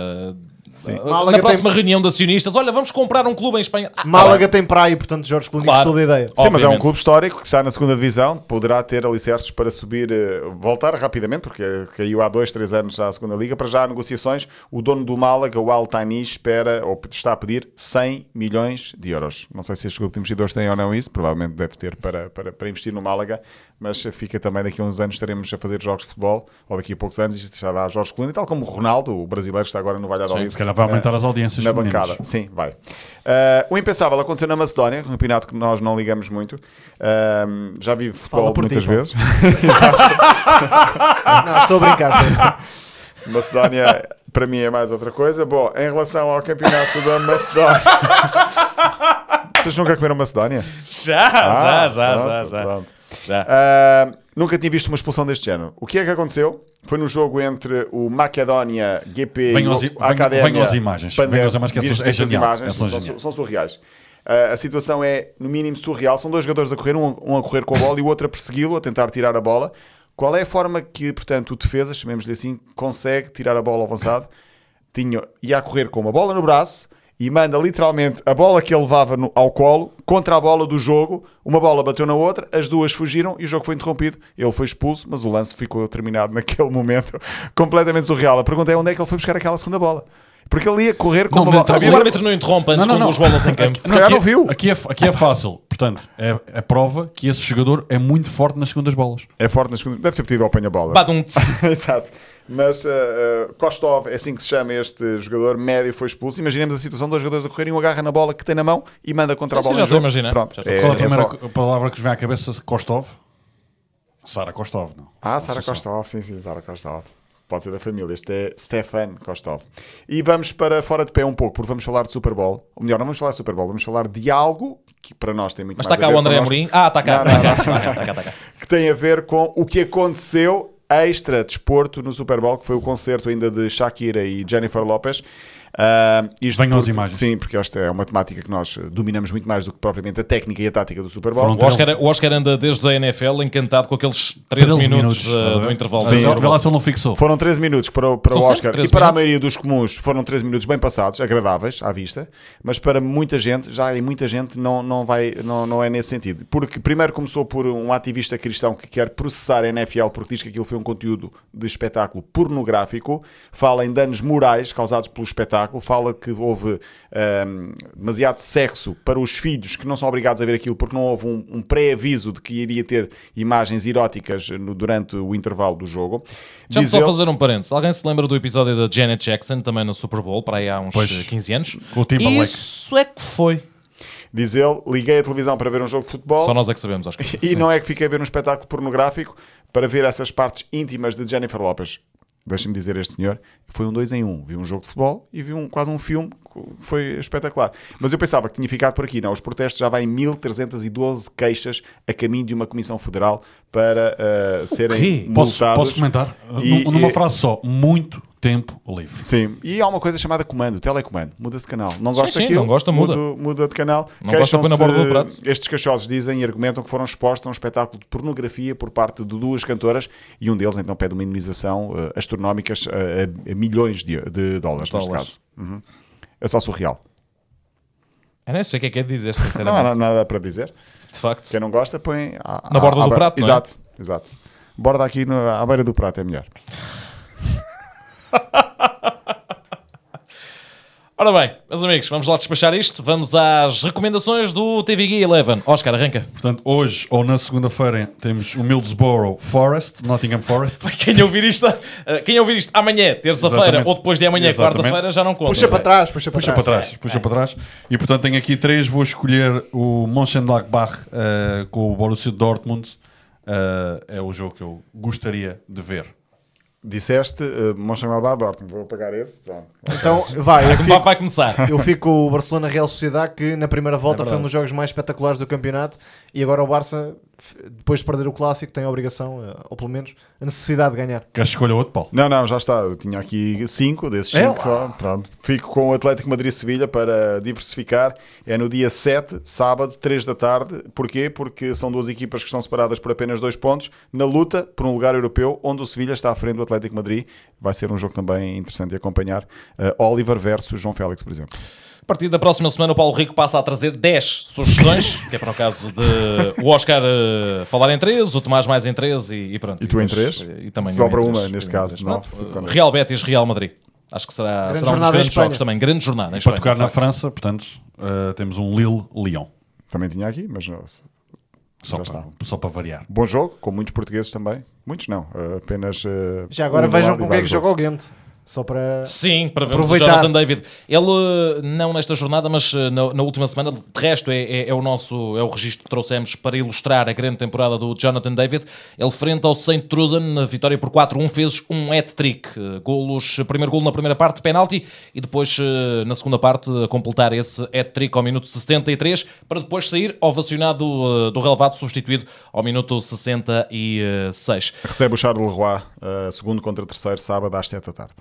Málaga Na tem- próxima reunião de acionistas, olha, vamos comprar um clube em Espanha. Ah, Málaga tem praia, portanto Jorge Clooney Claro. gostou da ideia. Sim, mas é um Obviamente. clube histórico que está na segunda divisão, poderá ter alicerces para subir, eh, voltar rapidamente, porque caiu há dois, três anos já à segunda liga. Para já há negociações, o dono do Málaga, o Al Thani, espera ou está a pedir 100 milhões de euros. Não sei se este grupo de investidores tem ou não isso, provavelmente deve ter para, para, para investir no Málaga, mas fica também daqui a uns anos estaremos a fazer jogos de futebol, ou daqui a poucos anos, e estará Jorge Clooney, tal como o Ronaldo, o brasileiro que está agora no Valladolid. Se calhar vai aumentar as audiências Na femininas. bancada, sim, vai. Uh, o impensável aconteceu na Macedónia, um campeonato que nós não ligamos muito. Um, já vi futebol Fala por ti, muitas vezes. [LAUGHS] Não, estou a brincar. estou a brincar. Macedónia, para mim, é mais outra coisa. Bom, em relação ao campeonato da Macedónia. Vocês nunca comeram Macedónia? Já, Ah, já, já, pronto, já, já. pronto. Já. Uh, nunca tinha visto uma expulsão deste género. O que é que aconteceu? Foi no jogo entre o Macedónia GP Venham e o Academia venham as imagens. Venham as imagens, que essas- é genial. imagens? São São, são surreais. Uh, a situação é, no mínimo, surreal. São dois jogadores a correr, um, um a correr com a bola e o outro a persegui-lo, a tentar tirar a bola. Qual é a forma que, portanto, o defesa, chamemos-lhe assim, consegue tirar a bola avançado? Tinha, ia a correr com uma bola no braço e manda literalmente a bola que ele levava no- ao colo contra a bola do jogo. Uma bola bateu na outra, as duas fugiram e o jogo foi interrompido. Ele foi expulso, mas o lance ficou terminado [LAUGHS] naquele momento completamente surreal. A pergunta é onde é que ele foi buscar aquela segunda bola? Porque ele ia correr com Não, uma bola. então- Havia- O árbitro não interrompe antes Não, não, com duas bolas em campo. [LAUGHS] Se calhar aqui, não viu. Aqui é, aqui é fácil. Portanto, é, é prova que esse jogador é muito forte nas segundas bolas. É forte na segunda. Deve ser pedido ao apanha-bola. Badum. [LAUGHS] Exato. Mas uh, uh, Kostov, é assim que se chama este jogador, médio, foi expulso. Imaginemos a situação: dois jogadores a correrem, um agarra na bola que tem na mão e manda contra a Sim, bola. já estou a imaginar. Pronto, Já estou. é, Qual a é primeira só- co- palavra que vos vem à cabeça? Kostov? Sara Kostov, não. Ah, Sara Kostov, sim, sim, Sara Kostov. Pode ser da família. Este é Stefan Kostov. E vamos para fora de pé um pouco, porque vamos falar de Super Bowl. Ou melhor, não vamos falar de Super Bowl, vamos falar de algo que para nós tem muito Mas mais está cá a ver o André Amorim. Ah, cá. Não, não, não. [LAUGHS] está cá. que tem a ver com o que aconteceu extra desporto no Super Bowl, que foi o concerto ainda de Shakira e Jennifer Lopez. Isto Venham as porque- imagens. Sim, porque esta é uma temática que nós dominamos muito mais do que propriamente a técnica e a tática do Super Bowl. O Oscar, o Oscar anda desde a NFL encantado com aqueles 13, 13 minutos, a uh, do intervalo. Sim, se ele não fixou. Foram 13 minutos para o, para o Oscar 13 e para a minutos. maioria dos comuns foram 13 minutos bem passados, agradáveis à vista, mas para muita gente, já em muita gente, não, não, vai, não, não é nesse sentido. Porque primeiro começou por um ativista cristão que quer processar a NFL porque diz que aquilo foi um conteúdo de espetáculo pornográfico, fala em danos morais causados pelo espetáculo, fala que houve ahm, demasiado sexo para os filhos que não são obrigados a ver aquilo porque não houve um, um pré-aviso de que iria ter imagens eróticas no- durante o intervalo do jogo. Diz só ele- fazer um parênteses. Alguém se lembra do episódio da Janet Jackson, também no Super Bowl, para aí há uns Pois. eh, 15 anos? Com o Timberlake. Isso é que foi. Diz ele, liguei a televisão para ver um jogo de futebol Só nós é que sabemos, Oscar. e não é que fiquei a ver um espetáculo pornográfico para ver essas partes íntimas de Jennifer Lopez. Deixa-me dizer este senhor, foi um dois em um. Vi um jogo de futebol e vi um, quase um filme, foi espetacular. Mas eu pensava que tinha ficado por aqui. Não, os protestos já vão em 1312 queixas a caminho de uma comissão federal para uh, serem Posso, multados. posso comentar? E- Num- Numa e- frase só. Muito tempo livre. Sim, e há uma coisa chamada comando, telecomando. Muda-se de canal. Não gosta sim, daquilo? não gosta, muda. muda de canal. Não gosta, na borda do prato. Estes cachosos dizem e argumentam que foram expostos a um espetáculo de pornografia por parte de duas cantoras e um deles então pede uma indemnização eh, astronómicas eh, a, milhões de, de dólares, neste Dólares. caso. Uhum. É só surreal. Eu nem sei o que é que é dizer, Não há sinceramente. nada para dizer. De facto. Quem não gosta, põe à- Na borda do prato, não é? Exato, exato. Borda aqui no- à beira do prato é melhor. [LAUGHS] Ora bem, meus amigos, vamos lá despachar isto. Vamos às recomendações do TV Guia 11. Oscar, arranca. Portanto, hoje ou na segunda-feira temos o Middlesbrough Forest, Nottingham Forest. [LAUGHS] Quem ouvir isto, eh, quem ouvir isto amanhã, terça-feira, ou depois de amanhã, quarta-feira, já não conta. Puxa para trás, puxa para Puxa trás. para trás, puxa para trás. E portanto tenho aqui três, vou escolher o Mönchengladbach eh, com o Borussia Dortmund. Eh, é o jogo que eu gostaria de ver. Disseste uh, Mönchengladbach Dortmund. Vou apagar esse. Pronto. Então, vai, eu [LAUGHS] Vai, fico, vai começar. eu fico com o Barcelona Real Sociedade, que na primeira volta foi um dos jogos mais espetaculares do campeonato, e agora o Barça depois de perder o clássico, tem a obrigação, eh, ou pelo menos a necessidade de ganhar. Queres escolher outro, Paulo? Não, não, já está. Eu tinha aqui cinco desses É cinco só. Pronto. Fico com o Atlético Madrid-Sevilha para diversificar. É no dia 7, sábado, 3 da tarde. Porquê? Porque são duas equipas que estão separadas por apenas dois pontos na luta por um lugar europeu, onde o Sevilha está à frente do Atlético Madrid. Vai ser um jogo também interessante de acompanhar. Uh, Oliver versus João Félix, por exemplo. A partir da próxima semana, o Paulo Rico passa a trazer 10 sugestões, que é para o caso de o Oscar eh, falar em 3, o Tomás mais em 3 e, e pronto. E tu em depois, três? eh, E também Sobra uma, três. neste caso. Pronto, Real Betis, Real Madrid. Acho que será, Grande será um dos grandes jogos também. Grande jornada em Para Espanha. tocar na. França, portanto, uh, temos um Lille-Lyon. Também tinha aqui, mas não, Só, para- está. só para variar. bom jogo, com muitos portugueses também. Muitos não, uh, apenas. uh, Já agora um vejam e com quem é que joga o Ghent. Só para. Sim, para vermos o Aproveitar. Jonathan David. Ele, eh, não nesta jornada, mas eh, na, na última semana, de resto, é, é- é o nosso é o registro que trouxemos para ilustrar a grande temporada do Jonathan David. Ele, frente ao St. Truden, na vitória por 4-1, fez um hat-trick. Eh, Golos, primeiro golo na primeira parte, penalti, e depois, na segunda parte, a completar esse hat-trick ao minuto 73, para depois sair ovacionado do relevado, substituído ao minuto 66. Recebe o Charles Leroy, segundo contra terceiro, sábado às 7 da tarde.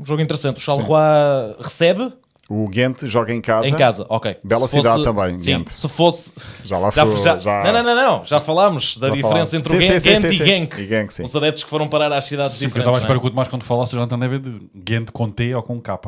Um jogo interessante. O Charleroi recebe O Ghent joga em casa. Em casa, ok. Bela Se cidade também, Sim, Ghent. se fosse. Já lá Já, foi. já- já- Não, não, não, não. Já falámos da Já diferença falámos. entre Sim, o sim, Genk, sim, e. Genk. E Genk, sim. Os adeptos que foram parar às cidades Sim, porque eu estava à diferentes. espera não que o Tomás, quando falasse do Jonathan David, Ghent com T ou com K.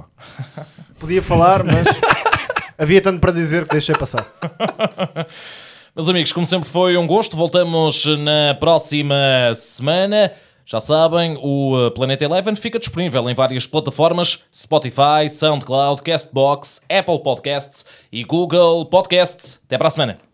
[LAUGHS] Podia falar, mas [LAUGHS] havia tanto para dizer que deixei passar. é? [LAUGHS] Meus amigos, como sempre foi um gosto. Voltamos na próxima semana. Já sabem, o uh, Planeta Eleven fica disponível em várias plataformas: Spotify, SoundCloud, Castbox, Apple Podcasts e Google Podcasts. Até para a semana.